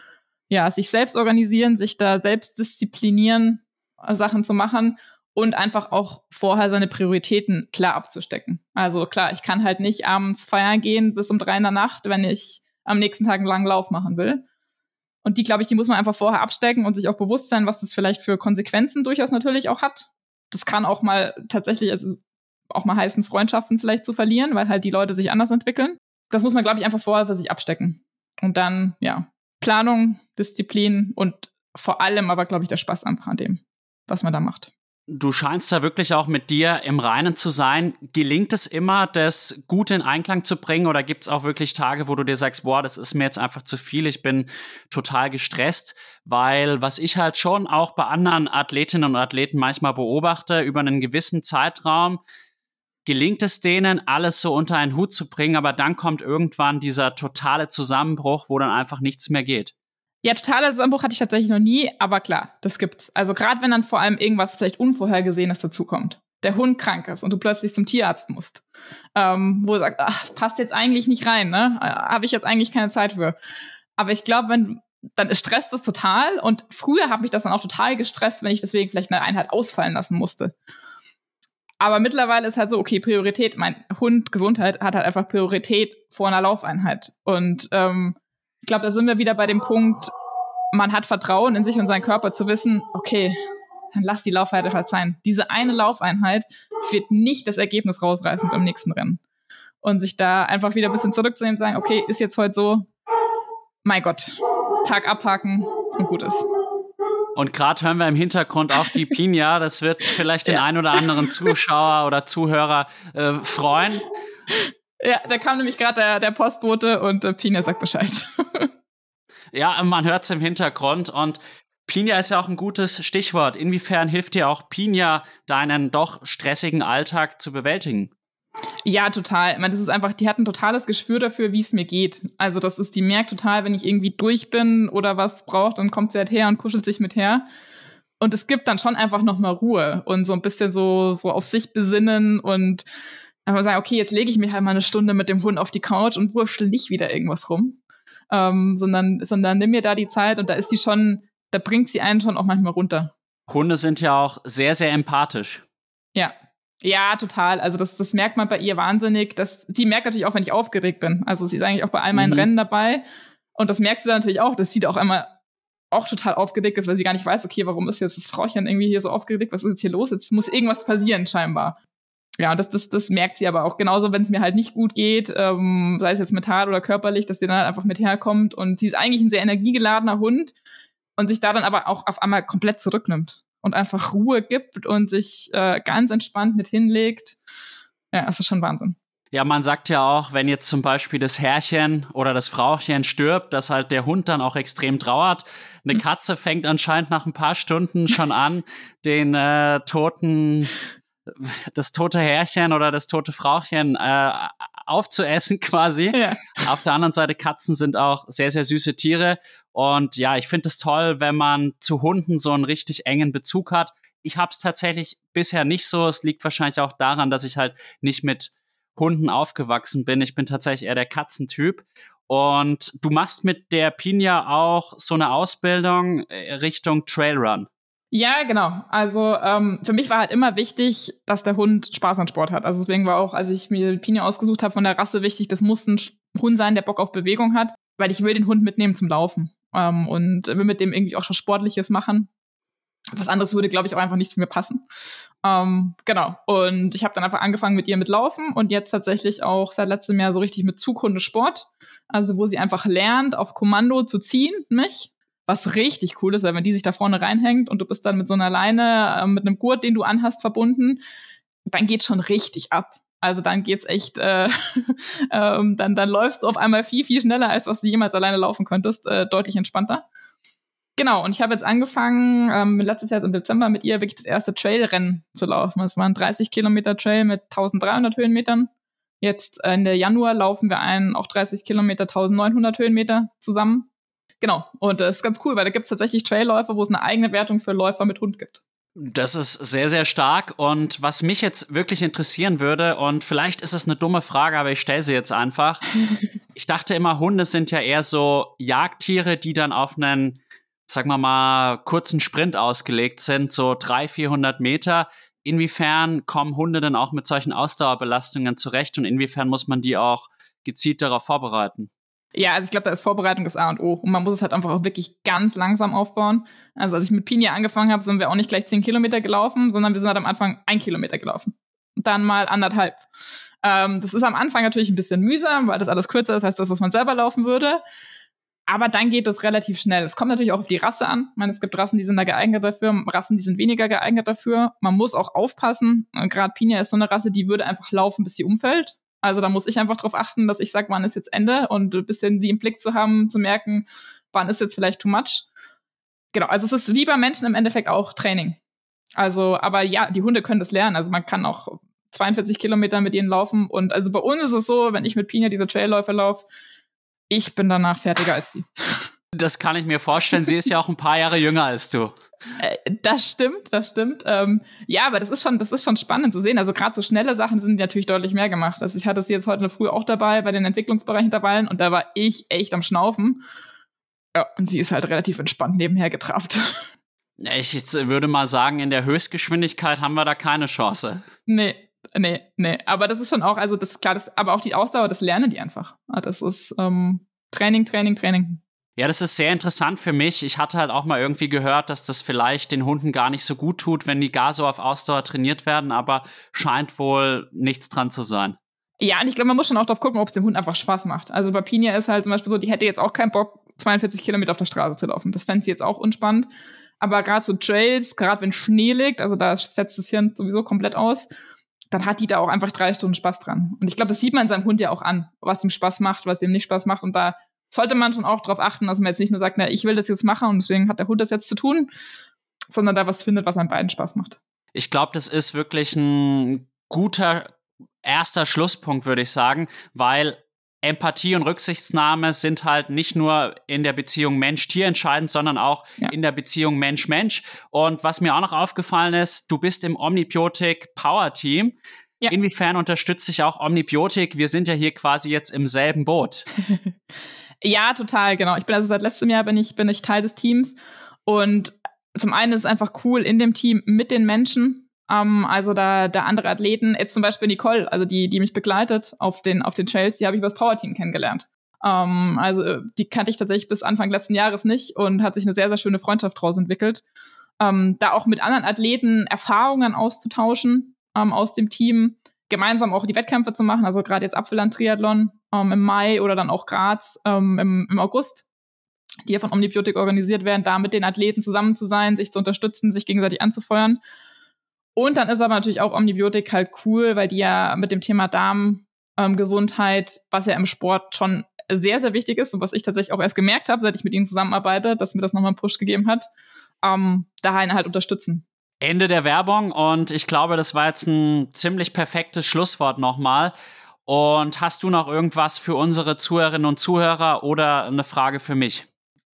ja, sich selbst organisieren, sich da selbst disziplinieren, äh, Sachen zu machen und einfach auch vorher seine Prioritäten klar abzustecken. Also klar, ich kann halt nicht abends feiern gehen bis um drei in der Nacht, wenn ich am nächsten Tag einen langen Lauf machen will. Und die, glaube ich, die muss man einfach vorher abstecken und sich auch bewusst sein, was das vielleicht für Konsequenzen durchaus natürlich auch hat. Das kann auch mal tatsächlich, also auch mal heißen, Freundschaften vielleicht zu verlieren, weil halt die Leute sich anders entwickeln das muss man, glaube ich, einfach vorher für sich abstecken. Und dann, ja, Planung, Disziplin und vor allem aber, glaube ich, der Spaß einfach an dem, was man da macht. Du scheinst da wirklich auch mit dir im Reinen zu sein. Gelingt es immer, das gut in Einklang zu bringen oder gibt es auch wirklich Tage, wo du dir sagst, boah, das ist mir jetzt einfach zu viel, ich bin total gestresst? Weil was ich halt schon auch bei anderen Athletinnen und Athleten manchmal beobachte, über einen gewissen Zeitraum gelingt es denen, alles so unter einen Hut zu bringen, aber dann kommt irgendwann dieser totale Zusammenbruch, wo dann einfach nichts mehr geht. Ja, totaler Zusammenbruch hatte ich tatsächlich noch nie, aber klar, das gibt's. Also gerade wenn dann vor allem irgendwas vielleicht Unvorhergesehenes dazukommt. Der Hund krank ist und du plötzlich zum Tierarzt musst. Ähm, wo du sagst, ach, passt jetzt eigentlich nicht rein, ne? Äh, habe ich jetzt eigentlich keine Zeit für. Aber ich glaube, wenn, dann stresst das total. Und früher habe ich das dann auch total gestresst, wenn ich deswegen vielleicht eine Einheit ausfallen lassen musste. Aber mittlerweile ist halt so, okay, Priorität, mein Hund Gesundheit hat halt einfach Priorität vor einer Laufeinheit. Und ähm, ich glaube, da sind wir wieder bei dem Punkt, man hat Vertrauen in sich und seinen Körper zu wissen, okay, dann lass die Laufeinheit einfach sein. Diese eine Laufeinheit wird nicht das Ergebnis rausreißen beim nächsten Rennen. Und sich da einfach wieder ein bisschen zurückzunehmen und sagen, okay, ist jetzt heute so, mein Gott, Tag abhaken und gut ist. Und gerade hören wir im Hintergrund auch die Pina. Das wird vielleicht den ja. einen oder anderen Zuschauer oder Zuhörer äh, freuen. Ja, da kam nämlich gerade der, der Postbote und äh, Pina sagt Bescheid. ja, man hört es im Hintergrund und Pina ist ja auch ein gutes Stichwort. Inwiefern hilft dir auch Pina, deinen doch stressigen Alltag zu bewältigen? Ja, total. Ich meine, das ist einfach, die hat ein totales Gespür dafür, wie es mir geht. Also, das ist, die merkt total, wenn ich irgendwie durch bin oder was braucht, dann kommt sie halt her und kuschelt sich mit her. Und es gibt dann schon einfach nochmal Ruhe und so ein bisschen so, so auf sich besinnen und einfach sagen, okay, jetzt lege ich mich halt mal eine Stunde mit dem Hund auf die Couch und wurschtel nicht wieder irgendwas rum. Ähm, sondern, sondern nimm mir da die Zeit und da ist sie schon, da bringt sie einen schon auch manchmal runter. Hunde sind ja auch sehr, sehr empathisch. Ja, ja, total. Also das, das merkt man bei ihr wahnsinnig. Das, sie merkt natürlich auch, wenn ich aufgeregt bin. Also sie ist eigentlich auch bei all meinen mhm. Rennen dabei. Und das merkt sie natürlich auch, dass sie da auch einmal auch total aufgeregt ist, weil sie gar nicht weiß, okay, warum ist jetzt das Frauchen irgendwie hier so aufgeregt? Was ist jetzt hier los? Jetzt muss irgendwas passieren scheinbar. Ja, und das, das, das merkt sie aber auch. Genauso, wenn es mir halt nicht gut geht, ähm, sei es jetzt mental oder körperlich, dass sie dann halt einfach mit herkommt. Und sie ist eigentlich ein sehr energiegeladener Hund und sich da dann aber auch auf einmal komplett zurücknimmt und einfach Ruhe gibt und sich äh, ganz entspannt mit hinlegt. Ja, das ist schon Wahnsinn. Ja, man sagt ja auch, wenn jetzt zum Beispiel das Herrchen oder das Frauchen stirbt, dass halt der Hund dann auch extrem trauert. Eine mhm. Katze fängt anscheinend nach ein paar Stunden schon an, [laughs] den äh, toten, das tote Herrchen oder das tote Frauchen äh, aufzuessen [laughs] quasi. Ja. Auf der anderen Seite, Katzen sind auch sehr, sehr süße Tiere. Und ja, ich finde es toll, wenn man zu Hunden so einen richtig engen Bezug hat. Ich habe es tatsächlich bisher nicht so. Es liegt wahrscheinlich auch daran, dass ich halt nicht mit Hunden aufgewachsen bin. Ich bin tatsächlich eher der Katzentyp. Und du machst mit der Pina auch so eine Ausbildung äh, Richtung Trailrun. Ja, genau. Also ähm, für mich war halt immer wichtig, dass der Hund Spaß an Sport hat. Also deswegen war auch, als ich mir Pini ausgesucht habe, von der Rasse wichtig, das muss ein Hund sein, der Bock auf Bewegung hat, weil ich will den Hund mitnehmen zum Laufen ähm, und will mit dem irgendwie auch was Sportliches machen. Was anderes würde, glaube ich, auch einfach nicht zu mir passen. Ähm, genau. Und ich habe dann einfach angefangen mit ihr mit Laufen und jetzt tatsächlich auch seit letztem Jahr so richtig mit Zughundesport. Also wo sie einfach lernt, auf Kommando zu ziehen, mich. Was richtig cool ist, weil wenn die sich da vorne reinhängt und du bist dann mit so einer Leine, äh, mit einem Gurt, den du anhast, verbunden, dann geht schon richtig ab. Also dann geht's echt, äh, [laughs] ähm, dann, dann läufst du auf einmal viel, viel schneller, als was du jemals alleine laufen könntest, äh, deutlich entspannter. Genau, und ich habe jetzt angefangen, ähm, letztes Jahr im Dezember mit ihr wirklich das erste Trailrennen zu laufen. Es waren 30 Kilometer Trail mit 1300 Höhenmetern. Jetzt äh, Ende Januar laufen wir einen auch 30 Kilometer, 1900 Höhenmeter zusammen. Genau, und das ist ganz cool, weil da gibt es tatsächlich Trailläufer, wo es eine eigene Wertung für Läufer mit Hund gibt. Das ist sehr, sehr stark. Und was mich jetzt wirklich interessieren würde, und vielleicht ist es eine dumme Frage, aber ich stelle sie jetzt einfach. [laughs] ich dachte immer, Hunde sind ja eher so Jagdtiere, die dann auf einen sagen wir mal, kurzen Sprint ausgelegt sind, so 300, 400 Meter. Inwiefern kommen Hunde denn auch mit solchen Ausdauerbelastungen zurecht und inwiefern muss man die auch gezielt darauf vorbereiten? Ja, also ich glaube, da ist Vorbereitung das A und O. Und man muss es halt einfach auch wirklich ganz langsam aufbauen. Also als ich mit Pinia angefangen habe, sind wir auch nicht gleich 10 Kilometer gelaufen, sondern wir sind halt am Anfang ein Kilometer gelaufen. Dann mal anderthalb. Ähm, das ist am Anfang natürlich ein bisschen mühsam, weil das alles kürzer ist als das, was man selber laufen würde. Aber dann geht es relativ schnell. Es kommt natürlich auch auf die Rasse an. Ich meine, es gibt Rassen, die sind da geeignet dafür, Rassen, die sind weniger geeignet dafür. Man muss auch aufpassen. Gerade Pina ist so eine Rasse, die würde einfach laufen, bis sie umfällt. Also da muss ich einfach darauf achten, dass ich sage, wann ist jetzt Ende und ein bisschen sie im Blick zu haben, zu merken, wann ist jetzt vielleicht too much. Genau, also es ist wie bei Menschen im Endeffekt auch Training. Also, aber ja, die Hunde können das lernen. Also man kann auch 42 Kilometer mit ihnen laufen. Und also bei uns ist es so, wenn ich mit Pina diese Trailläufe laufe, ich bin danach fertiger als sie. Das kann ich mir vorstellen. Sie ist ja auch ein paar Jahre jünger als du. Äh, das stimmt, das stimmt. Ähm, ja, aber das ist schon, das ist schon spannend zu sehen. Also gerade so schnelle Sachen sind natürlich deutlich mehr gemacht. Also ich hatte sie jetzt heute Früh auch dabei bei den Entwicklungsbereichen dabei und da war ich echt am Schnaufen. Ja, und sie ist halt relativ entspannt nebenher getrabt. Ich würde mal sagen, in der Höchstgeschwindigkeit haben wir da keine Chance. Nee, nee, nee. Aber das ist schon auch, also das ist klar, das, aber auch die Ausdauer, das lernen die einfach. Ah, das ist ähm, Training, Training, Training. Ja, das ist sehr interessant für mich. Ich hatte halt auch mal irgendwie gehört, dass das vielleicht den Hunden gar nicht so gut tut, wenn die gar so auf Ausdauer trainiert werden, aber scheint wohl nichts dran zu sein. Ja, und ich glaube, man muss schon auch drauf gucken, ob es dem Hund einfach Spaß macht. Also bei Pinia ist halt zum Beispiel so, die hätte jetzt auch keinen Bock, 42 Kilometer auf der Straße zu laufen. Das fände sie jetzt auch unspannend. Aber gerade so Trails, gerade wenn Schnee liegt, also da setzt das Hirn sowieso komplett aus, dann hat die da auch einfach drei Stunden Spaß dran. Und ich glaube, das sieht man seinem Hund ja auch an, was ihm Spaß macht, was ihm nicht Spaß macht. Und da sollte man schon auch darauf achten, dass man jetzt nicht nur sagt, na, ich will das jetzt machen und deswegen hat der Hund das jetzt zu tun, sondern da was findet, was einem beiden Spaß macht. Ich glaube, das ist wirklich ein guter erster Schlusspunkt, würde ich sagen, weil Empathie und Rücksichtnahme sind halt nicht nur in der Beziehung Mensch-Tier entscheidend, sondern auch ja. in der Beziehung Mensch-Mensch. Und was mir auch noch aufgefallen ist, du bist im Omnibiotic Power Team. Ja. Inwiefern unterstützt sich auch Omnibiotic? Wir sind ja hier quasi jetzt im selben Boot. [laughs] ja, total, genau. Ich bin also seit letztem Jahr bin ich, bin ich Teil des Teams. Und zum einen ist es einfach cool in dem Team mit den Menschen ähm, also da, da andere Athleten, jetzt zum Beispiel Nicole, also die, die mich begleitet auf den, auf den Trails, die habe ich über das Powerteam kennengelernt. Ähm, also die kannte ich tatsächlich bis Anfang letzten Jahres nicht und hat sich eine sehr, sehr schöne Freundschaft daraus entwickelt. Ähm, da auch mit anderen Athleten Erfahrungen auszutauschen ähm, aus dem Team, gemeinsam auch die Wettkämpfe zu machen, also gerade jetzt Apfelland Triathlon ähm, im Mai oder dann auch Graz ähm, im, im August, die ja von Omnibiotik organisiert werden, da mit den Athleten zusammen zu sein, sich zu unterstützen, sich gegenseitig anzufeuern. Und dann ist aber natürlich auch Omnibiotik halt cool, weil die ja mit dem Thema Darmgesundheit, ähm, was ja im Sport schon sehr, sehr wichtig ist und was ich tatsächlich auch erst gemerkt habe, seit ich mit ihnen zusammenarbeite, dass mir das nochmal einen Push gegeben hat, ähm, dahin halt unterstützen. Ende der Werbung und ich glaube, das war jetzt ein ziemlich perfektes Schlusswort nochmal. Und hast du noch irgendwas für unsere Zuhörerinnen und Zuhörer oder eine Frage für mich?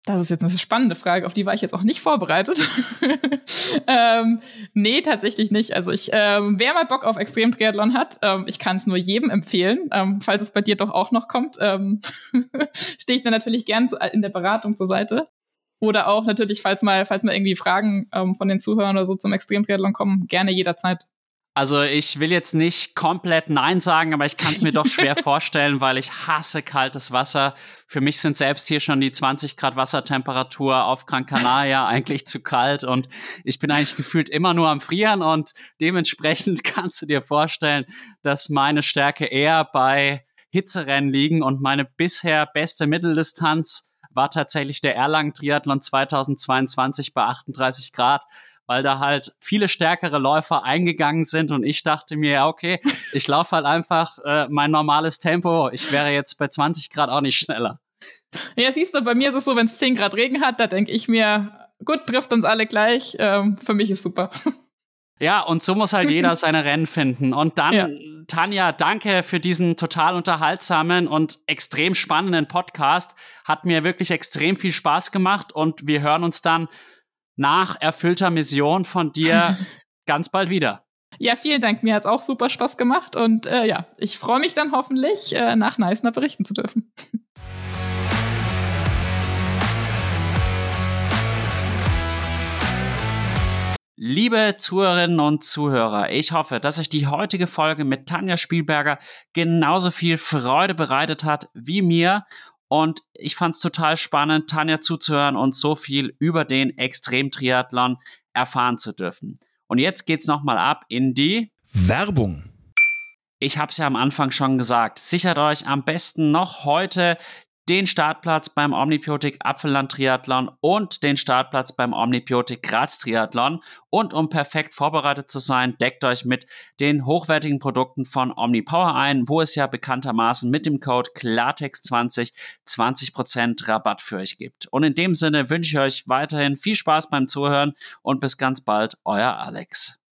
Das ist jetzt eine spannende Frage, auf die war ich jetzt auch nicht vorbereitet. [laughs] ähm, nee, tatsächlich nicht. Also ich, ähm, wer mal Bock auf Extrem-Triathlon hat, ähm, ich kann es nur jedem empfehlen. Ähm, falls es bei dir doch auch noch kommt, ähm, [laughs] stehe ich mir natürlich gern in der Beratung zur Seite. Oder auch natürlich, falls mal, falls mal irgendwie Fragen ähm, von den Zuhörern oder so zum Extremtriathlon kommen, gerne jederzeit. Also ich will jetzt nicht komplett Nein sagen, aber ich kann es mir doch schwer [laughs] vorstellen, weil ich hasse kaltes Wasser. Für mich sind selbst hier schon die 20 Grad Wassertemperatur auf Gran Canaria [laughs] eigentlich zu kalt und ich bin eigentlich gefühlt immer nur am Frieren und dementsprechend [laughs] kannst du dir vorstellen, dass meine Stärke eher bei Hitzerennen liegen und meine bisher beste Mitteldistanz war tatsächlich der Erlangen Triathlon 2022 bei 38 Grad weil da halt viele stärkere Läufer eingegangen sind und ich dachte mir, ja, okay, [laughs] ich laufe halt einfach äh, mein normales Tempo. Ich wäre jetzt bei 20 Grad auch nicht schneller. Ja, siehst du, bei mir ist es so, wenn es 10 Grad Regen hat, da denke ich mir, gut, trifft uns alle gleich. Ähm, für mich ist super. [laughs] Ja, und so muss halt jeder [laughs] seine Rennen finden. Und dann, ja. Tanja, danke für diesen total unterhaltsamen und extrem spannenden Podcast. Hat mir wirklich extrem viel Spaß gemacht und wir hören uns dann nach erfüllter Mission von dir [laughs] ganz bald wieder. Ja, vielen Dank. Mir hat es auch super Spaß gemacht und äh, ja, ich freue mich dann hoffentlich, äh, nach Neisner berichten zu dürfen. Liebe Zuhörerinnen und Zuhörer, ich hoffe, dass euch die heutige Folge mit Tanja Spielberger genauso viel Freude bereitet hat wie mir und ich fand es total spannend, Tanja zuzuhören und so viel über den Extremtriathlon erfahren zu dürfen. Und jetzt geht's nochmal ab in die Werbung. Ich habe es ja am Anfang schon gesagt. Sichert euch am besten noch heute den Startplatz beim Omnipiotik Apfelland Triathlon und den Startplatz beim Omnipiotik Graz Triathlon. Und um perfekt vorbereitet zu sein, deckt euch mit den hochwertigen Produkten von OmniPower ein, wo es ja bekanntermaßen mit dem Code Klartext20 20% Rabatt für euch gibt. Und in dem Sinne wünsche ich euch weiterhin viel Spaß beim Zuhören und bis ganz bald, euer Alex.